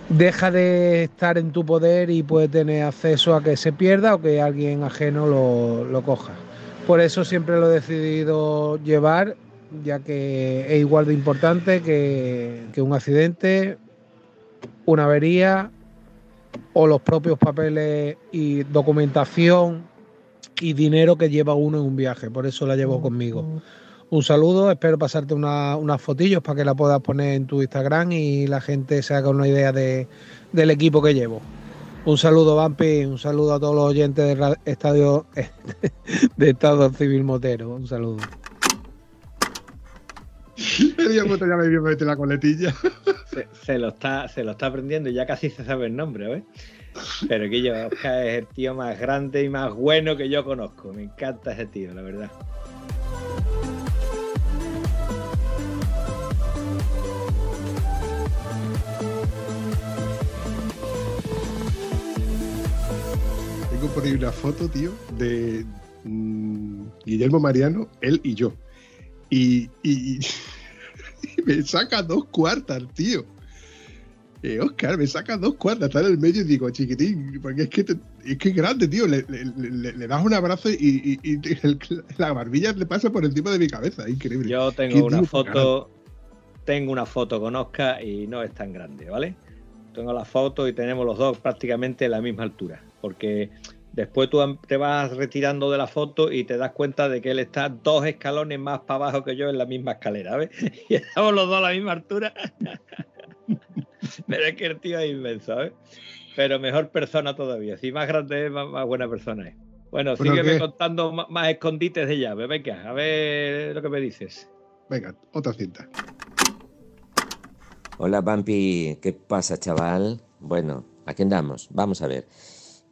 deja de estar en tu poder y puede tener acceso a que se pierda o que alguien ajeno lo, lo coja. Por eso siempre lo he decidido llevar, ya que es igual de importante que, que un accidente, una avería o los propios papeles y documentación y dinero que lleva uno en un viaje. Por eso la llevo conmigo. Un saludo, espero pasarte una- unas fotillos para que la puedas poner en tu Instagram y la gente se haga una idea de, del equipo que llevo. Un saludo, Vampi, un saludo a todos los oyentes de ra- Estadio de Estado Civil Motero. Un saludo. Ya me vio meter la coletilla. Se, se lo está, se lo está aprendiendo y ya casi se sabe el nombre, ¿ves? Pero que yo, Oscar es el tío más grande y más bueno que yo conozco. Me encanta ese tío, la verdad. Tengo por ahí una foto, tío, de mm, Guillermo Mariano, él y yo. Y, y- y me saca dos cuartas, tío. Eh, Oscar, me saca dos cuartas, está en el medio y digo, chiquitín, porque es que, te- es que es grande, tío. Le, le- le- le das un abrazo y, el- la barbilla le pasa por encima de mi cabeza. Increíble. Yo tengo una foto, tengo una foto con Oscar y no es tan grande, ¿vale? Tengo la foto y tenemos los dos prácticamente la misma altura, porque después tú te vas retirando de la foto y te das cuenta de que él está dos escalones más para abajo que yo en la misma escalera, ¿ves? Y estamos los dos a la misma altura. Pero es que el tío es inmenso, ¿eh? Pero mejor persona todavía. Si más grande es, más, más buena persona es. Bueno, Bueno, sígueme ¿qué? contando más escondites de llave. Venga, a ver lo que me dices. Venga, otra cinta. Hola, Pampi. ¿Qué pasa, chaval? Bueno, aquí andamos. Vamos a ver.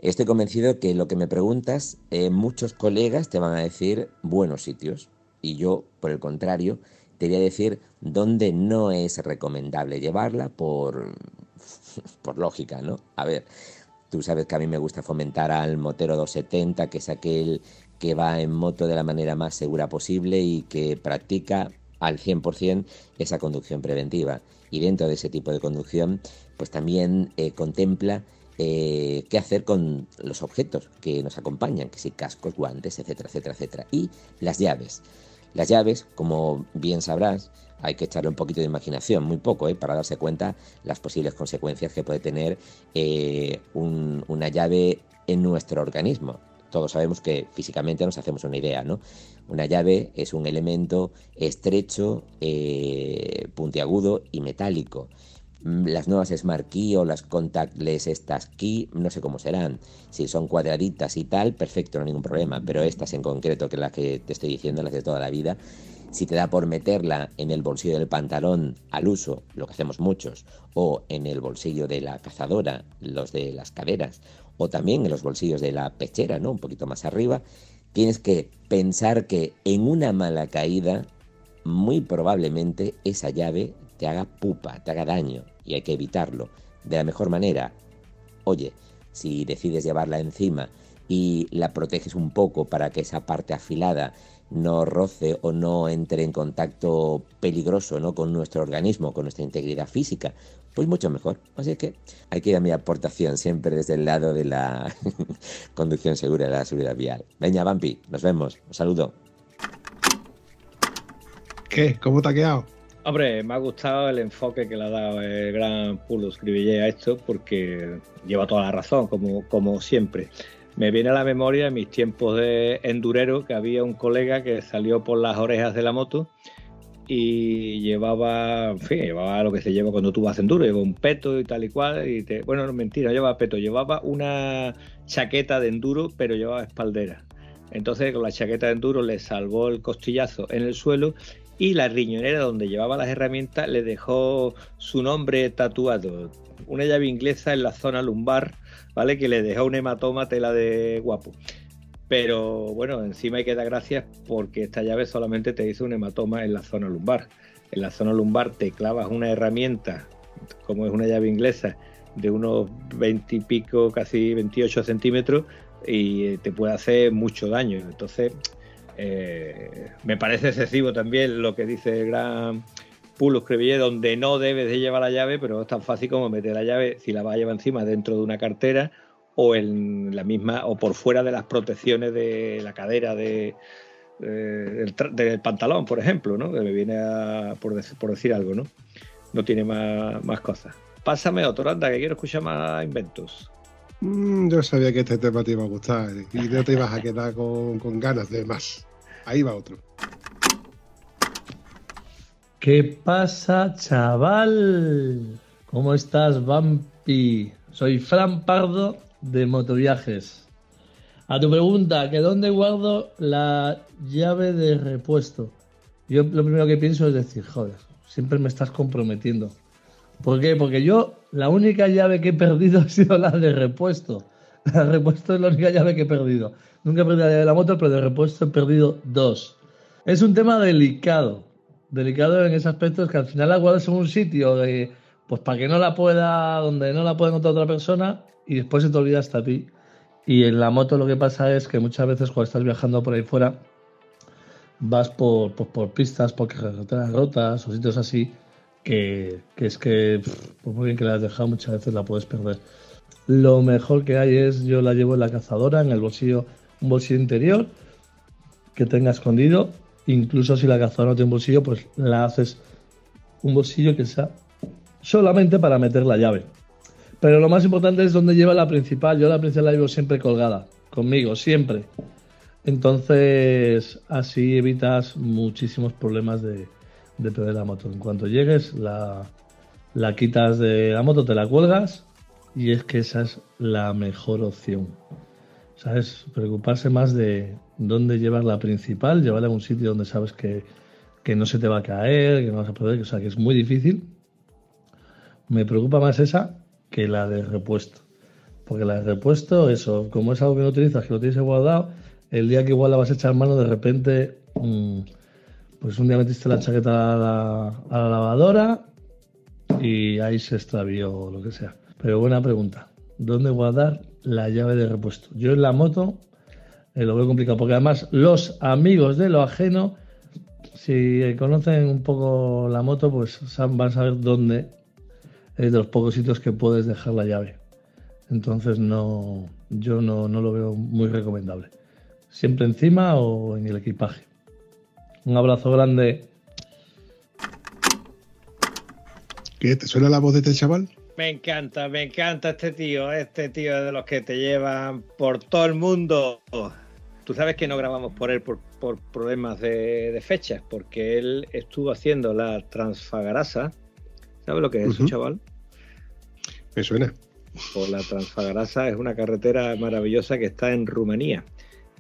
Estoy convencido que lo que me preguntas, eh, muchos colegas te van a decir buenos sitios. Y yo, por el contrario, te voy a decir dónde no es recomendable llevarla por, por lógica, ¿no? A ver, tú sabes que a mí me gusta fomentar al motero 270, que es aquel que va en moto de la manera más segura posible y que practica al 100% esa conducción preventiva. Y dentro de ese tipo de conducción, pues también eh, contempla eh, qué hacer con los objetos que nos acompañan, que si cascos, guantes, etcétera, etcétera, etcétera. Y las llaves. Las llaves, como bien sabrás, hay que echarle un poquito de imaginación, muy poco, ¿eh? para darse cuenta las posibles consecuencias que puede tener eh, un- una llave en nuestro organismo. Todos sabemos que físicamente nos hacemos una idea, ¿no? Una llave es un elemento estrecho, puntiagudo y metálico. Las nuevas Smart Key o las Contactless estas Key, no sé cómo serán. Si son cuadraditas y tal, perfecto, no hay ningún problema. Pero estas en concreto, que las que te estoy diciendo, las de toda la vida, si te da por meterla en el bolsillo del pantalón al uso, lo que hacemos muchos, o en el bolsillo de la cazadora, los de las caderas, o también en los bolsillos de la pechera, ¿no? Un poquito más arriba, tienes que pensar que en una mala caída, muy probablemente esa llave te haga pupa, te haga daño, y hay que evitarlo. De la mejor manera, oye, si decides llevarla encima y la proteges un poco para que esa parte afilada no roce o no entre en contacto peligroso ¿no? con nuestro organismo, con nuestra integridad física, pues mucho mejor. Así que hay que ir a mi aportación siempre desde el lado de la conducción segura, de la seguridad vial. Venga, Vampi, nos vemos. Un saludo. ¿Qué? ¿Cómo te ha quedado? Hombre, me ha gustado el enfoque que le ha dado el gran Pulus Cribillé a esto porque lleva toda la razón, como, como siempre. Me viene a la memoria mis tiempos de endurero que había un colega que salió por las orejas de la moto y llevaba, en fin, llevaba lo que se lleva cuando tú vas enduro, llevaba un peto y tal y cual. Y te, bueno, no mentira, no llevaba peto, llevaba una chaqueta de enduro, pero llevaba espaldera. Entonces con la chaqueta de enduro le salvó el costillazo en el suelo y la riñonera donde llevaba las herramientas le dejó su nombre tatuado, una llave inglesa en la zona lumbar, ¿vale? Que le dejó un hematoma tela de guapo. Pero bueno, encima hay que dar gracias porque esta llave solamente te hizo un hematoma en la zona lumbar. En la zona lumbar te clavas una herramienta, como es una llave inglesa, de unos 20 y pico, casi 28 centímetros, y te puede hacer mucho daño. Entonces, eh, me parece excesivo también lo que dice el gran Pulus Crevillé, donde no debes de llevar la llave, pero es tan fácil como meter la llave, si la vas a llevar encima, dentro de una cartera o en la misma, o por fuera de las protecciones de la cadera de, eh, del, pantalón, por ejemplo, ¿no? Que me viene a, por, dec- por decir algo, ¿no? No tiene más, cosas. Pásame otro, anda, que quiero escuchar más inventos. Mm, yo sabía que este tema te iba a gustar y no te ibas a quedar con ganas de más. Ahí va otro. ¿Qué pasa, chaval? ¿Cómo estás, Vampi? Soy Fran Pardo de Motoviajes. A tu pregunta, ¿que dónde guardo la llave de repuesto? Yo lo primero que pienso es decir, joder, siempre me estás comprometiendo. ¿Por qué? Porque yo la única llave que he perdido ha sido la de repuesto. De repuesto es la única llave que he perdido. Nunca he perdido la llave de la moto, pero de repuesto he perdido dos. Es un tema delicado. Delicado en ese aspecto es que al final la guardas en un sitio de, pues para que no la pueda, donde no la pueda encontrar otra persona y después se te olvida hasta ti. Y en la moto lo que pasa es que muchas veces cuando estás viajando por ahí fuera, vas por, pues, por pistas, por carreteras rotas o sitios así, que, que es que, por muy bien que la has dejado, muchas veces la puedes perder. Lo mejor que hay es, yo la llevo en la cazadora, en el bolsillo, un bolsillo interior, que tenga escondido. Incluso si la cazadora no tiene un bolsillo, pues la haces un bolsillo que sea solamente para meter la llave. Pero lo más importante es donde lleva la principal. Yo la principal la llevo siempre colgada, conmigo, siempre. Entonces, así evitas muchísimos problemas de, de perder la moto. En cuanto llegues, la, la quitas de la moto, te la cuelgas y es que esa es la mejor opción. ¿Sabes? Preocuparse más de dónde llevar la principal, llevarla a un sitio donde sabes que, que no se te va a caer, que no vas a poder, o sea, que es muy difícil. Me preocupa más esa que la de repuesto. Porque la de repuesto, eso, como es algo que no utilizas, que lo tienes guardado, el día que igual la vas a echar mano, de repente, mm, pues un día metiste la chaqueta a la, a la lavadora y ahí se extravió o lo que sea. Pero buena pregunta. ¿Dónde guardar la llave de repuesto? Yo en la moto eh, lo veo complicado porque además los amigos de lo ajeno, si conocen un poco la moto, pues van a saber dónde es de los pocos sitios que puedes dejar la llave. Entonces no, yo no, no lo veo muy recomendable. Siempre encima o en el equipaje. Un abrazo grande. ¿Qué? ¿Te suena la voz de este chaval? Me encanta, me encanta este tío, este tío es de los que te llevan por todo el mundo. Tú sabes que no grabamos por él por, por problemas de, de fechas, porque él estuvo haciendo la Transfagarasa. ¿Sabes lo que es eso, Ujú. chaval? Me suena. Pues la Transfagarasa es una carretera maravillosa que está en Rumanía.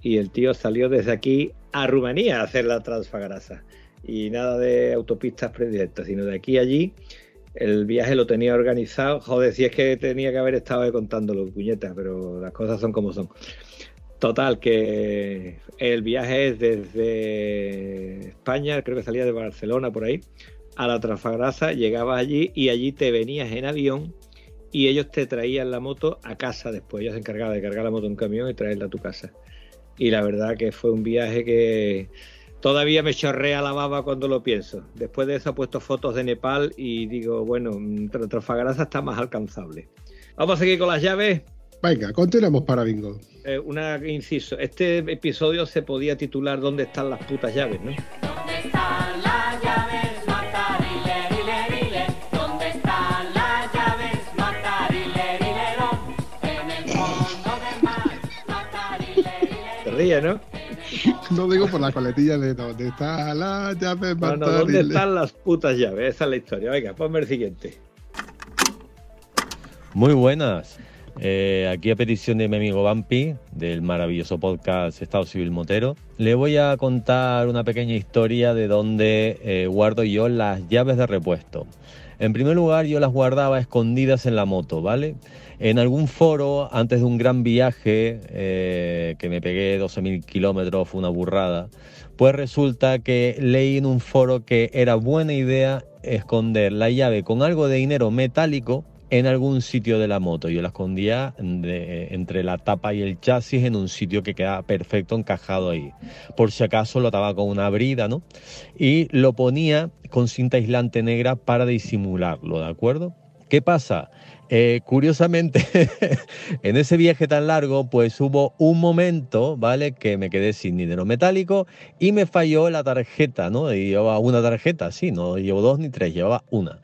Y el tío salió desde aquí a Rumanía a hacer la Transfagarasa. Y nada de autopistas predirectas, sino de aquí a allí. El viaje lo tenía organizado. Joder, si es que tenía que haber estado contándolo, puñetas, pero las cosas son como son. Total, que el viaje es desde España, creo que salía de Barcelona por ahí, a la Transfagarasa, llegabas allí y allí te venías en avión y ellos te traían la moto a casa después. Ellos se encargaban de cargar la moto en un camión y traerla a tu casa. Y la verdad que fue un viaje que todavía me chorrea la baba cuando lo pienso. Después de eso he puesto fotos de Nepal y digo, bueno, Tra- Transfagarasa está más alcanzable. Vamos a seguir con las llaves. Venga, continuamos para bingo. Eh, una inciso. Este episodio se podía titular ¿Dónde están las putas llaves? ¿no? ¿Dónde están las llaves? Matarile, rile, rile. ¿Dónde están las llaves? Matarile, rile, En el fondo del mar. Matarile, rile. Te ríes, ¿no? No digo por la coletilla de dónde está la llave No, no, ¿dónde están las putas llaves? Esa es la historia. Venga, ponme el siguiente. Muy buenas. Eh, aquí a petición de mi amigo Vampi, del maravilloso podcast Estado Civil Motero, le voy a contar una pequeña historia de dónde eh, guardo yo las llaves de repuesto. En primer lugar, yo las guardaba escondidas en la moto, ¿vale? En algún foro, antes de un gran viaje, eh, que me pegué 12.000 kilómetros, fue una burrada, pues resulta que leí en un foro que era buena idea esconder la llave con algo de dinero metálico en algún sitio de la moto. Yo la escondía entre la tapa y el chasis en un sitio que queda perfecto encajado ahí. Por si acaso lo ataba con una brida, ¿no? Y lo ponía con cinta aislante negra para disimularlo, ¿de acuerdo? ¿Qué pasa? Eh, curiosamente, en ese viaje tan largo, pues hubo un momento, ¿vale? Que me quedé sin dinero metálico y me falló la tarjeta, ¿no? Llevaba una tarjeta, sí, no llevo dos ni tres, llevaba una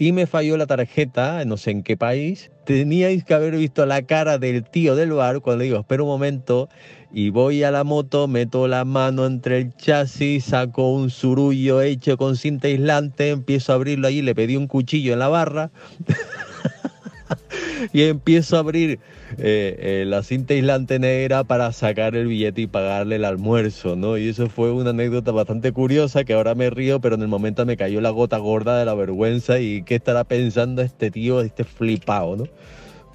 y me falló la tarjeta, no sé en qué país. Teníais que haber visto la cara del tío del bar cuando le digo, espera un momento, y voy a la moto, meto la mano entre el chasis, saco un surullo hecho con cinta aislante, empiezo a abrirlo allí, le pedí un cuchillo en la barra. y empiezo a abrir eh, eh, la cinta aislante negra para sacar el billete y pagarle el almuerzo, ¿no? Y eso fue una anécdota bastante curiosa que ahora me río, pero en el momento me cayó la gota gorda de la vergüenza y qué estará pensando este tío, este flipado, ¿no?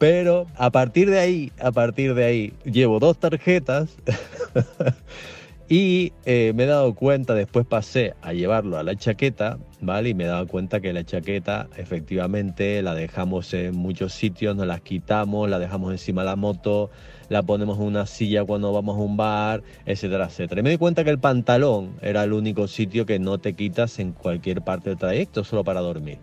Pero a partir de ahí, a partir de ahí, llevo dos tarjetas y eh, me he dado cuenta, después pasé a llevarlo a la chaqueta, ¿vale? Y me he dado cuenta que la chaqueta efectivamente la dejamos en muchos sitios, nos las quitamos, la dejamos encima de la moto, la ponemos en una silla cuando vamos a un bar, etcétera, etcétera. Y me di cuenta que el pantalón era el único sitio que no te quitas en cualquier parte del trayecto, solo para dormir.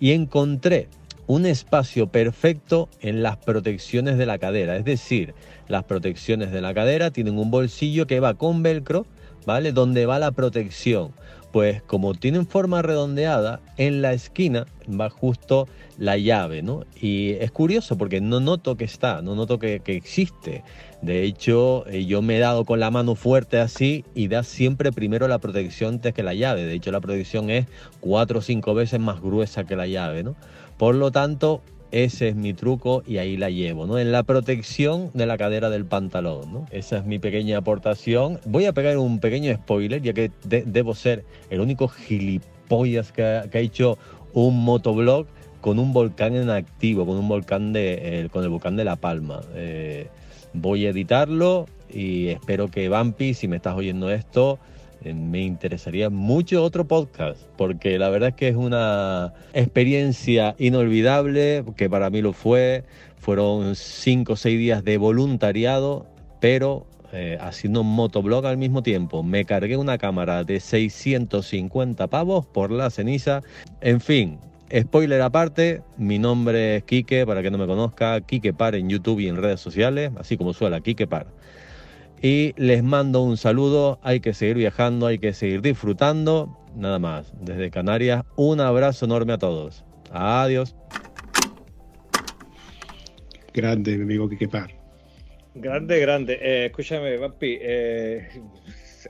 Y encontré un espacio perfecto en las protecciones de la cadera. Es decir, las protecciones de la cadera tienen un bolsillo que va con velcro, ¿vale? Donde va la protección. pues como tienen forma redondeada, en la esquina va justo la llave, ¿no? Y es curioso porque no noto que está, no noto que, existe. De hecho, eh, yo me he dado con la mano fuerte así y da siempre primero la protección antes que la llave. De hecho, la protección es cuatro o cinco veces más gruesa que la llave, ¿no? Por lo tanto, ese es mi truco y ahí la llevo, ¿no? En la protección de la cadera del pantalón, ¿no? Esa es mi pequeña aportación. Voy a pegar un pequeño spoiler, ya que de- debo ser el único gilipollas que ha, hecho un motoblog con un volcán en activo, con un volcán de, eh, con el volcán de La Palma. Eh, voy a editarlo y espero que Vampi, si me estás oyendo esto, me interesaría mucho otro podcast, porque la verdad es que es una experiencia inolvidable, que para mí lo fue. Fueron cinco o seis días de voluntariado, pero eh, haciendo motoblog al mismo tiempo. Me cargué una cámara de 650 pavos por la ceniza. En fin, spoiler aparte, mi nombre es Quique, para que no me conozca, Quique Par en YouTube y en redes sociales, así como suena Quique Par. Y les mando un saludo, hay que seguir viajando, hay que seguir disfrutando. Nada más, desde Canarias, un abrazo enorme a todos. Adiós. Grande, mi amigo Quique Par. Grande, grande. Eh, escúchame, Vampi, eh,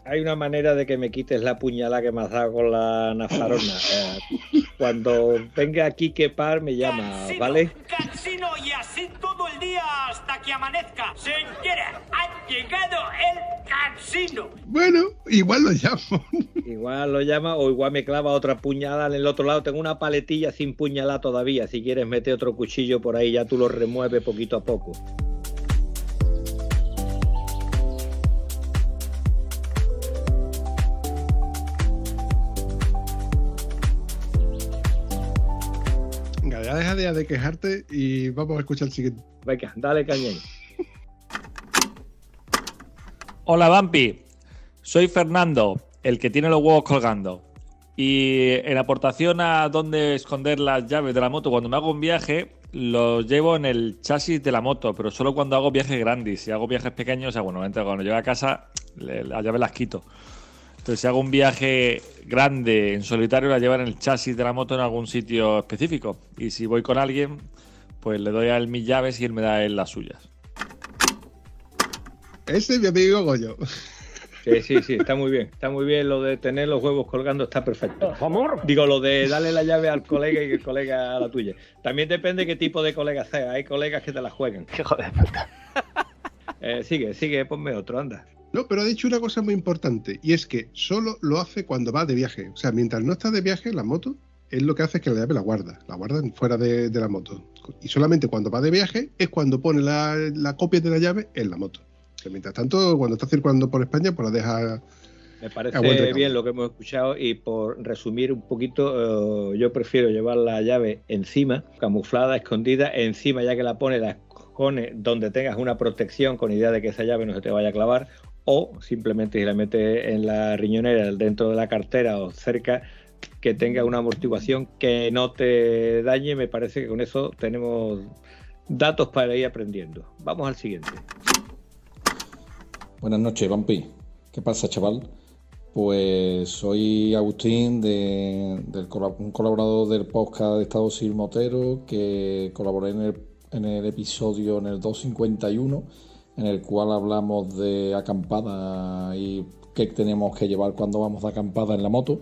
hay una manera de que me quites la puñalada que me has dado con la nafarona. Eh, cuando venga aquí que par me llama, ¿vale? Cansino y así todo el día hasta que amanezca. Señora, ha llegado el cansino. Bueno, igual lo llamo. Igual lo llama o igual me clava otra puñalada en el otro lado. Tengo una paletilla sin puñalada todavía. Si quieres meter otro cuchillo por ahí, ya tú lo remueves poquito a poco. Venga, ya deja de, de quejarte y vamos a escuchar el siguiente. Venga, dale cañón. Hola Vampi, soy Fernando, el que tiene los huevos colgando. Y en aportación a dónde esconder las llaves de la moto, cuando me hago un viaje, los llevo en el chasis de la moto, pero solo cuando hago viajes grandes. Si hago viajes pequeños, o sea, bueno, cuando llego a casa, las llaves las quito. Entonces, si hago un viaje grande en solitario, la llevo en el chasis de la moto en algún sitio específico. Y si voy con alguien, pues le doy a él mis llaves y él me da a él las suyas. Ese es mi amigo Goyo. Sí, sí, sí, está muy bien. Está muy bien lo de tener los huevos colgando, está perfecto. Digo, lo de darle la llave al colega y que el colega a la tuya. También depende qué tipo de colega sea. Hay colegas que te la juegan. Hijo de puta. Eh, sigue, sigue, ponme otro, anda. No, pero ha dicho una cosa muy importante y es que solo lo hace cuando va de viaje. O sea, mientras no está de viaje la moto, él lo que hace es que la llave la guarda, la guarda fuera de, de la moto. Y solamente cuando va de viaje es cuando pone la, la copia de la llave en la moto. Que mientras tanto, cuando está circulando por España, pues la deja. Me parece bien lo que hemos escuchado y por resumir un poquito, eh, yo prefiero llevar la llave encima, camuflada, escondida, encima ya que la pone, la donde tengas una protección con idea de que esa llave no se te vaya a clavar o simplemente si la metes en la riñonera dentro de la cartera o cerca que tenga una amortiguación que no te dañe, me parece que con eso tenemos datos para ir aprendiendo. Vamos al siguiente. Buenas noches, Vampi. ¿Qué pasa, chaval? Pues soy Agustín, de, del un colaborador del podcast de Estado Civil Motero, que colaboré en el, en el episodio, en el 251, en el cual hablamos de acampada y qué tenemos que llevar cuando vamos de acampada en la moto.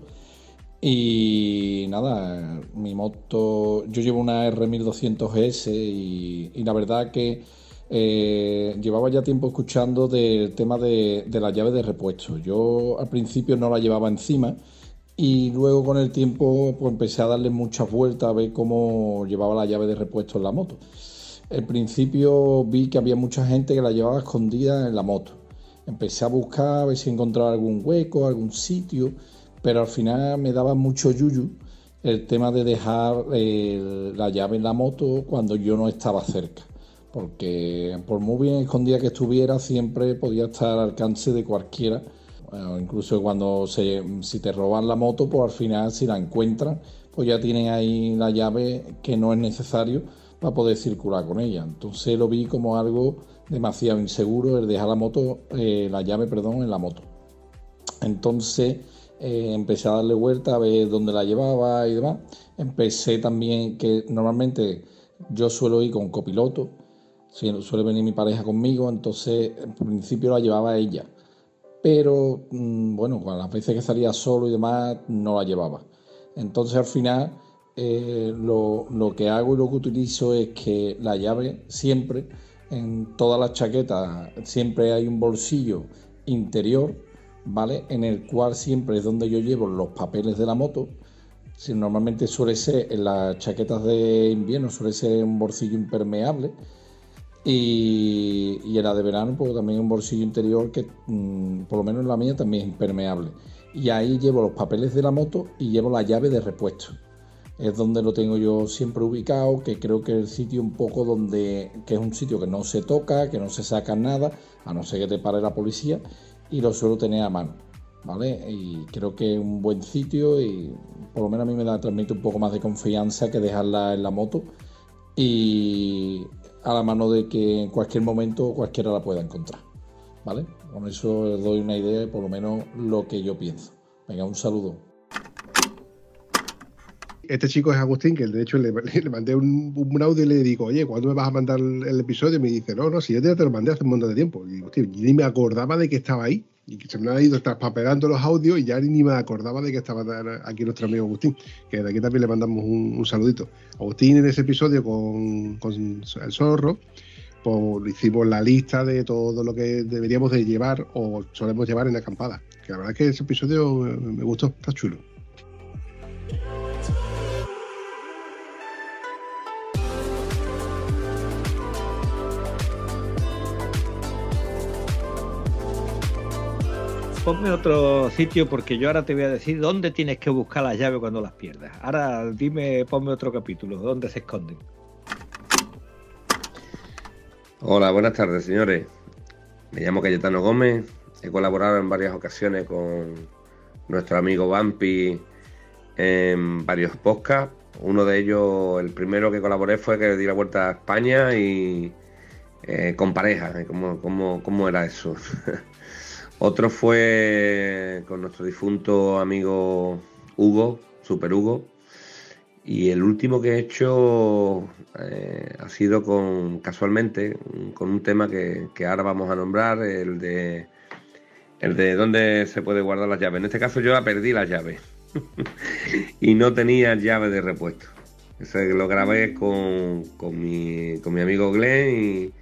Y nada, mi moto, yo llevo una R1200GS y, la verdad que eh, llevaba ya tiempo escuchando del tema de, de la llave de repuesto. Yo al principio no la llevaba encima y luego con el tiempo pues empecé a darle muchas vueltas a ver cómo llevaba la llave de repuesto en la moto. Al principio vi que había mucha gente que la llevaba escondida en la moto. Empecé a buscar a ver si encontraba algún hueco, algún sitio, pero al final me daba mucho yuyu el tema de dejar eh, la llave en la moto cuando yo no estaba cerca. Porque por muy bien escondida que estuviera, siempre podía estar al alcance de cualquiera. Bueno, incluso cuando se, si te roban la moto, pues al final si la encuentran, pues ya tienen ahí la llave que no es necesario para poder circular con ella. Entonces lo vi como algo demasiado inseguro el dejar la moto, eh, la llave, perdón, en la moto. Entonces eh, empecé a darle vuelta a ver dónde la llevaba y demás. Empecé también que normalmente yo suelo ir con copiloto, suele venir mi pareja conmigo, entonces en principio la llevaba ella. Pero mm, bueno, las veces que salía solo y demás, no la llevaba. Entonces al final eh, lo, que hago y lo que utilizo es que la llave siempre, en todas las chaquetas, siempre hay un bolsillo interior, ¿vale? En el cual siempre es donde yo llevo los papeles de la moto. Si normalmente suele ser en las chaquetas de invierno, suele ser un bolsillo impermeable. Y, y en la de verano, pues también un bolsillo interior que, mm, por lo menos en la mía, también es impermeable. Y ahí llevo los papeles de la moto y llevo la llave de repuesto. Es donde lo tengo yo siempre ubicado, que creo que es el sitio un poco donde, que es un sitio que no se toca, que no se saca nada, a no ser que te pare la policía, y lo suelo tener a mano. ¿Vale? Y creo que es un buen sitio y por lo menos a mí me da, transmite un poco más de confianza que dejarla en la moto y a la mano de que en cualquier momento cualquiera la pueda encontrar. ¿Vale? Con eso les doy una idea de por lo menos lo que yo pienso. Venga, un saludo. Este chico es Agustín, que de hecho le, mandé un, audio y le digo, oye, ¿cuándo me vas a mandar el, episodio? Y me dice, no, no, si yo ya te lo mandé hace un montón de tiempo. Y digo, ni me acordaba de que estaba ahí. Y que se me han ido traspapelando los audios y ya ni me acordaba de que estaba aquí nuestro amigo Agustín, que de aquí también le mandamos un, saludito. Agustín en ese episodio con, el zorro, pues hicimos la lista de todo lo que deberíamos de llevar o solemos llevar en acampada. Que la verdad es que ese episodio me gustó, está chulo. Ponme otro sitio porque yo ahora te voy a decir dónde tienes que buscar las llaves cuando las pierdas. Ahora dime, ponme otro capítulo, dónde se esconden. Hola, buenas tardes, señores. Me llamo Cayetano Gómez. He colaborado en varias ocasiones con nuestro amigo Vampi en varios podcasts. Uno de ellos, el primero que colaboré fue que di la vuelta a España y eh, con pareja. ¿Cómo, cómo, cómo era eso? Otro fue con nuestro difunto amigo Hugo, Super Hugo. Y el último que he hecho eh, ha sido con, casualmente, con un tema que, que, ahora vamos a nombrar, el de, el de dónde se puede guardar las llaves. En este caso yo la perdí las llaves y no tenía llave de repuesto. Eso lo grabé con, con, mi, con mi amigo Glenn y,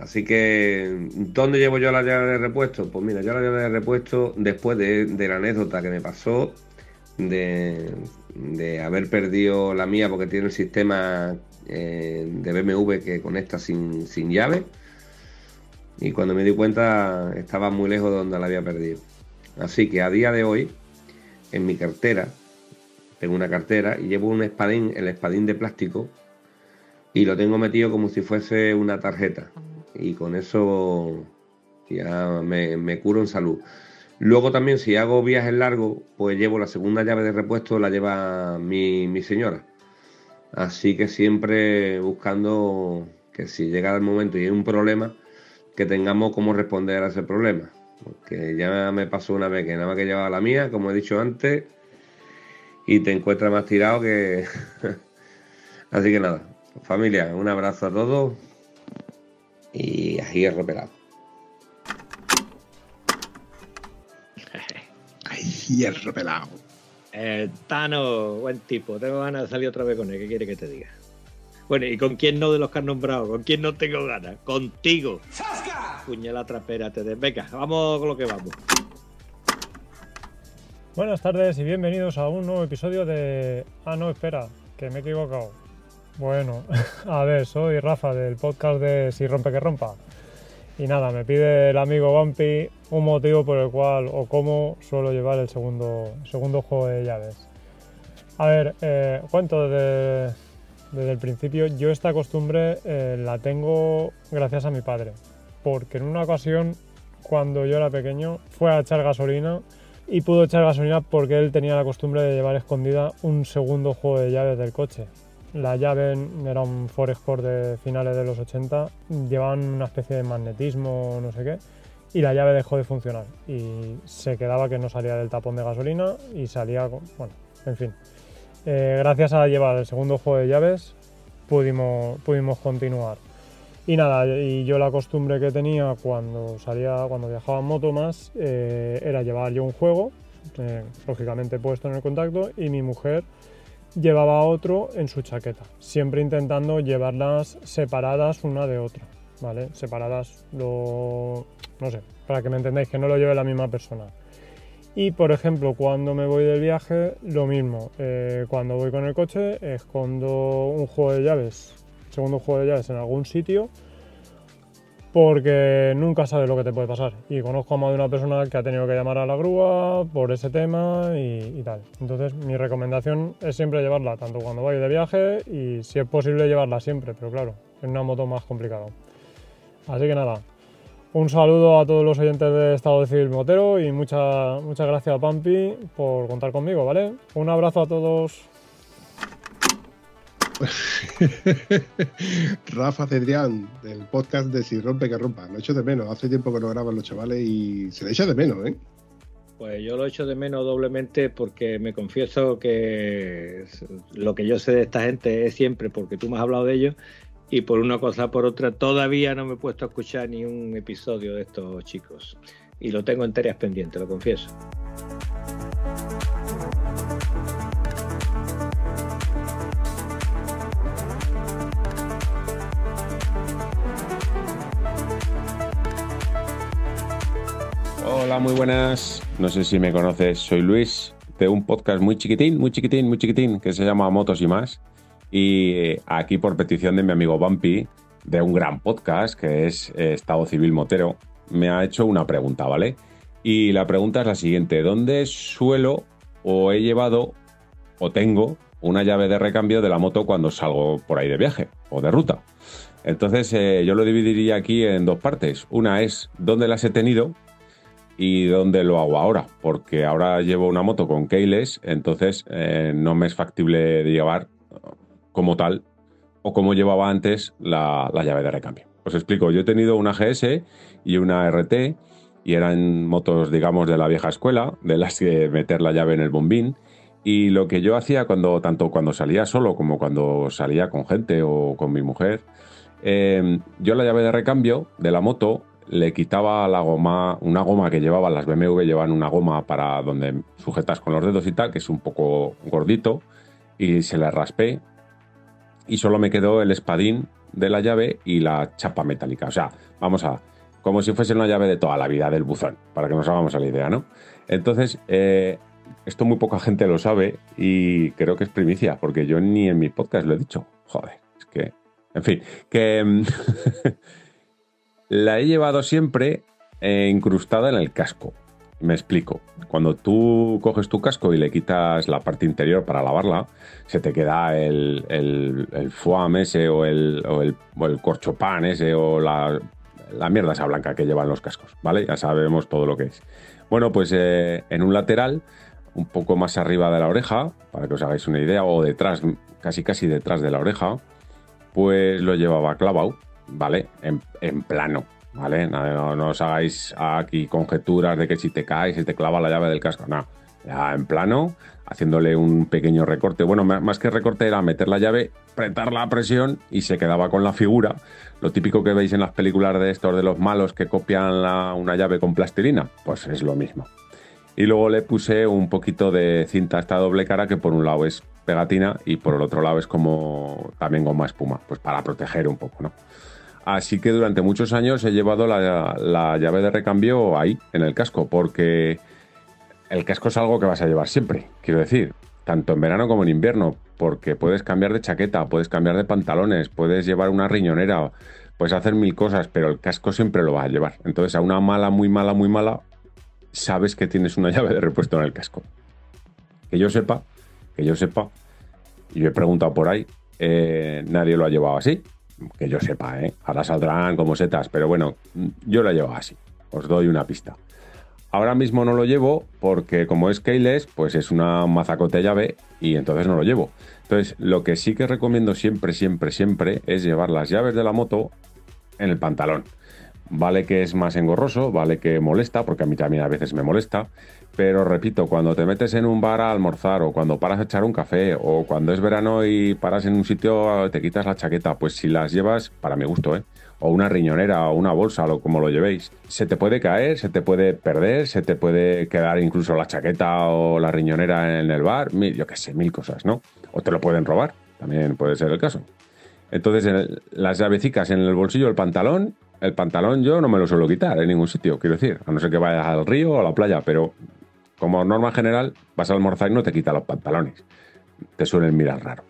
Así que, ¿dónde llevo yo la llave de repuesto? Pues mira, yo la llave de repuesto, después de, la anécdota que me pasó, de, de, haber perdido la mía porque tiene el sistema eh, de BMW que conecta sin, sin llave, y cuando me di cuenta estaba muy lejos de donde la había perdido. Así que a día de hoy, en mi cartera, tengo una cartera y llevo un espadín, el espadín de plástico, y lo tengo metido como si fuese una tarjeta y con eso ya me, me, curo en salud. Luego también si hago viajes largos, pues llevo la segunda llave de repuesto, la lleva mi, mi señora. Así que siempre buscando que si llega el momento y hay un problema, que tengamos cómo responder a ese problema. Porque ya me pasó una vez que nada más que llevaba la mía, como he dicho antes, y te encuentras más tirado que... Así que nada, familia, un abrazo a todos y a hierro pelado. Ay, hierro pelado. Eh, Tano, buen tipo. Tengo ganas de salir otra vez con él. ¿Qué quiere que te diga? Bueno, ¿y con quién no de los que has nombrado? ¿Con quién no tengo ganas? Contigo. Puñala trapera, te de... Venga, vamos con lo que vamos. Buenas tardes y bienvenidos a un nuevo episodio de... Ah, no, espera, que me he equivocado. Bueno, a ver, soy Rafa del podcast de Si rompe que rompa. Y nada, me pide el amigo Bumpy un motivo por el cual o cómo suelo llevar el segundo, segundo juego de llaves. A ver, eh, cuento desde, desde, el principio. Yo esta costumbre eh, la tengo gracias a mi padre. Porque en una ocasión, cuando yo era pequeño, fue a echar gasolina y pudo echar gasolina porque él tenía la costumbre de llevar escondida un segundo juego de llaves del coche. La llave era un Ford Escort de finales de los 80, llevaban una especie de magnetismo, no sé qué, y la llave dejó de funcionar y se quedaba que no salía del tapón de gasolina y salía, bueno, en fin. Eh, gracias a llevar el segundo juego de llaves pudimos, pudimos continuar. Y nada, y yo la costumbre que tenía cuando salía, cuando viajaba en moto más, eh, era llevar yo un juego, eh, lógicamente puesto en el contacto, y mi mujer llevaba otro en su chaqueta, siempre intentando llevarlas separadas una de otra, ¿vale? Separadas, lo, no sé, para que me entendáis, que no lo lleve la misma persona. Y por ejemplo, cuando me voy del viaje, lo mismo. Eh, cuando voy con el coche, escondo un juego de llaves, segundo juego de llaves en algún sitio, porque nunca sabes lo que te puede pasar. Y conozco a más de una persona que ha tenido que llamar a la grúa por ese tema y, tal. Entonces, mi recomendación es siempre llevarla, tanto cuando vais de viaje y si es posible llevarla siempre, pero claro, en una moto más complicado. Así que nada, un saludo a todos los oyentes de Estado Civil Motero y muchas muchas gracias a Pampi por contar conmigo, ¿vale? Un abrazo a todos. Rafa Cedrián, del podcast de Si Rompe que Rompa. Lo echo de menos. Hace tiempo que no graban los chavales y se le echa de menos, ¿eh? Pues yo lo echo de menos doblemente porque me confieso que lo que yo sé de esta gente es siempre porque tú me has hablado de ellos y por una cosa por otra todavía no me he puesto a escuchar ni un episodio de estos chicos. Y lo tengo en tareas pendientes, lo confieso. Hola, muy buenas. No sé si me conoces, soy Luis, de un podcast muy chiquitín, muy chiquitín, muy chiquitín, que se llama Motos y más. Y eh, aquí por petición de mi amigo Bumpy, de un gran podcast que es eh, Estado Civil Motero, me ha hecho una pregunta, ¿vale? Y la pregunta es la siguiente, ¿dónde suelo o he llevado o tengo una llave de recambio de la moto cuando salgo por ahí de viaje o de ruta? Entonces eh, yo lo dividiría aquí en dos partes. Una es dónde las he tenido y dónde lo hago ahora, porque ahora llevo una moto con keyless, entonces eh, no me es factible llevar como tal o como llevaba antes la, la llave de recambio. Os explico, yo he tenido una GS y una RT y eran motos, digamos, de la vieja escuela, de las que meter la llave en el bombín. Y lo que yo hacía cuando, tanto cuando salía solo como cuando salía con gente o con mi mujer, eh, yo la llave de recambio de la moto le quitaba la goma, una goma que llevaban las BMW, llevan una goma para donde sujetas con los dedos y tal, que es un poco gordito, y se la raspé y solo me quedó el espadín de la llave y la chapa metálica. O sea, vamos a, como si fuese una llave de toda la vida del buzón, para que nos hagamos a la idea, ¿no? Entonces, eh, esto muy poca gente lo sabe y creo que es primicia, porque yo ni en mi podcast lo he dicho. Joder, es que, en fin, que mm, la he llevado siempre eh, incrustada en el casco. Me explico. Cuando tú coges tu casco y le quitas la parte interior para lavarla, se te queda el, el, foam ese o el, o el, o el corchopán ese o la, la mierda esa blanca que llevan los cascos, ¿vale? Ya sabemos todo lo que es. Bueno, pues eh, en un lateral, un poco más arriba de la oreja, para que os hagáis una idea, o detrás, casi casi detrás de la oreja, pues lo llevaba clavado, ¿vale? En, en plano, ¿vale? No, no- os hagáis aquí conjeturas de que si te caes, se te clava la llave del casco, no. Ya en plano, haciéndole un pequeño recorte. Bueno, más que recorte era meter la llave, apretar la presión y se quedaba con la figura. Lo típico que veis en las películas de estos de los malos que copian la- una llave con plastilina, pues es lo mismo. Y luego le puse un poquito de cinta esta doble cara que por un lado es pegatina y por el otro lado es como también goma espuma, pues para proteger un poco, ¿no? Así que durante muchos años he llevado la, la llave de recambio ahí, en el casco, porque el casco es algo que vas a llevar siempre, quiero decir, tanto en verano como en invierno, porque puedes cambiar de chaqueta, puedes cambiar de pantalones, puedes llevar una riñonera, puedes hacer mil cosas, pero el casco siempre lo vas a llevar. Entonces, a una mala, muy mala, muy mala, sabes que tienes una llave de repuesto en el casco. Que yo sepa, que yo sepa, y yo he preguntado por ahí, eh, nadie lo ha llevado así. Que yo sepa, ¿eh? Ahora saldrán como setas, pero bueno, yo lo he llevado así. Os doy una pista. Ahora mismo no lo llevo porque como es keyless, pues es una mazacote llave y entonces no lo llevo. Entonces, lo que sí que recomiendo siempre, siempre, siempre es llevar las llaves de la moto en el pantalón. Vale que es más engorroso, vale que molesta, porque a mí también a veces me molesta, pero repito, cuando te metes en un bar a almorzar o cuando paras a echar un café o cuando es verano y paras en un sitio te quitas la chaqueta, pues si las llevas, para mi gusto, ¿eh? o una riñonera o una bolsa, o como lo llevéis, se te puede caer, se te puede perder, se te puede quedar incluso la chaqueta o la riñonera en el bar, mil, yo qué sé, mil cosas, ¿no? O te lo pueden robar, también puede ser el caso. Entonces, las llavecicas en el bolsillo del pantalón, el pantalón yo no me lo suelo quitar en ningún sitio, quiero decir, a no ser que vayas al río o a la playa, pero como norma general, vas a almorzar y no te quitas los pantalones. Te suelen mirar raro.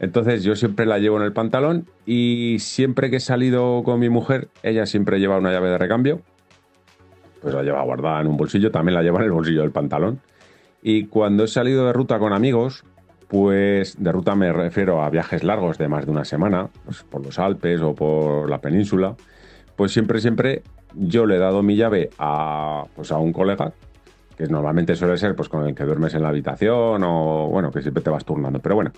Entonces yo siempre la llevo en el pantalón y siempre que he salido con mi mujer, ella siempre lleva una llave de recambio. Pues la lleva guardada en un bolsillo, también la lleva en el bolsillo del pantalón. Y cuando he salido de ruta con amigos, pues de ruta me refiero a viajes largos de más de una semana, pues por los Alpes o por la península, pues siempre, siempre yo le he dado mi llave a, pues a un colega, que normalmente suele ser pues con el que duermes en la habitación o bueno, que siempre te vas turnando. Pero bueno,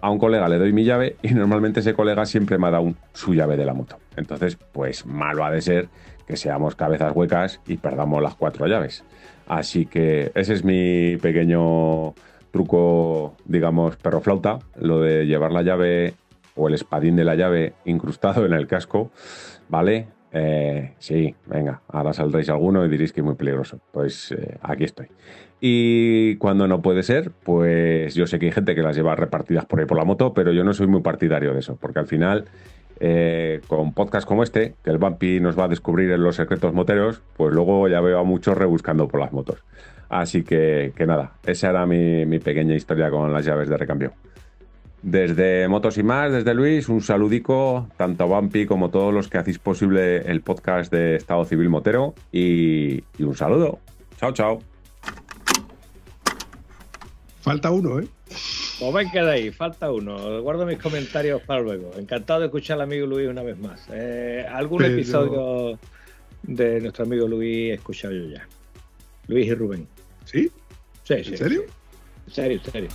a un colega le doy mi llave y normalmente ese colega siempre me ha dado un- su llave de la moto. Entonces, pues malo ha de ser que seamos cabezas huecas y perdamos las cuatro llaves. Así que ese es mi pequeño truco, digamos, perro flauta, lo de llevar la llave o el espadín de la llave incrustado en el casco, ¿vale? Eh, sí, venga, ahora saldréis alguno y diréis que es muy peligroso. Pues eh, aquí estoy. Y cuando no puede ser, pues yo sé que hay gente que las lleva repartidas por ahí por la moto, pero yo no soy muy partidario de eso, porque al final, eh, con podcasts como este, que el Bumpy nos va a descubrir en los secretos moteros, pues luego ya veo a muchos rebuscando por las motos. Así que, que nada, esa era mi pequeña historia con las llaves de recambio. Desde Motos y más, desde Luis, un saludico tanto a Bumpy como a todos los que hacéis posible el podcast de Estado Civil Motero y, y un saludo. Chao, chao. Falta uno, ¿eh? Pues ven que de ahí, falta uno. Guardo mis comentarios para luego. Encantado de escuchar al amigo Luis una vez más. Eh, algún Pero- episodio de nuestro amigo Luis he escuchado yo ya. Luis y Rubén. ¿Sí? Sí, sí. ¿En serio? En serio, en serio.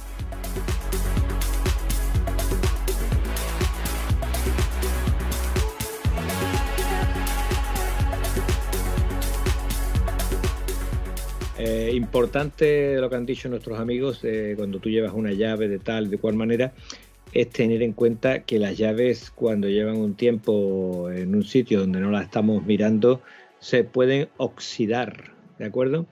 Eh, importante lo que han dicho nuestros amigos, cuando tú llevas una llave de tal, de cual manera, es tener en cuenta que las llaves cuando llevan un tiempo en un sitio donde no las estamos mirando, se pueden oxidar, ¿de acuerdo?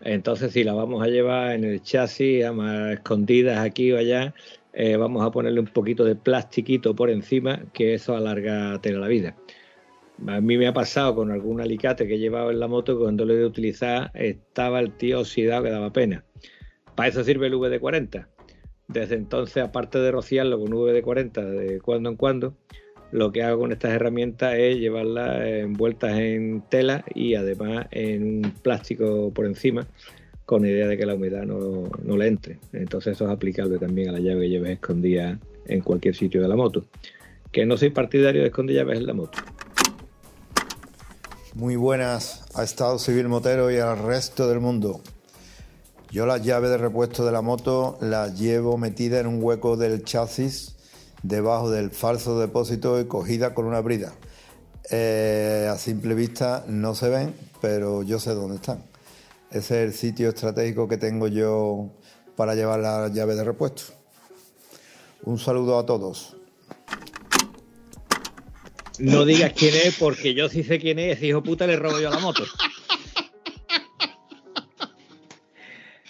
Entonces, si las vamos a llevar en el chasis, ama- escondidas aquí o allá, eh, vamos a ponerle un poquito de plastiquito por encima, que eso alarga la vida. A mí me ha pasado con algún alicate que he llevado en la moto que cuando lo he de utilizar estaba el tío oxidado que daba pena. Para eso sirve el VD40. Desde entonces, aparte de rociarlo con VD40 de cuando en cuando, lo que hago con estas herramientas es llevarlas envueltas en tela y además en un plástico por encima con idea de que la humedad no, no le entre. Entonces eso es aplicable también a la llave que lleves escondida en cualquier sitio de la moto. Que no soy partidario de esconder llaves en la moto. Muy buenas a Estado Civil Motero y al resto del mundo. Yo las llaves de repuesto de la moto las llevo metidas en un hueco del chasis debajo del falso depósito y cogida con una brida. Eh, a simple vista no se ven, pero yo sé dónde están. Ese es el sitio estratégico que tengo yo para llevar las llaves de repuesto. Un saludo a todos. No digas quién es, porque yo sí sé quién es, ese hijo puta le robo yo la moto.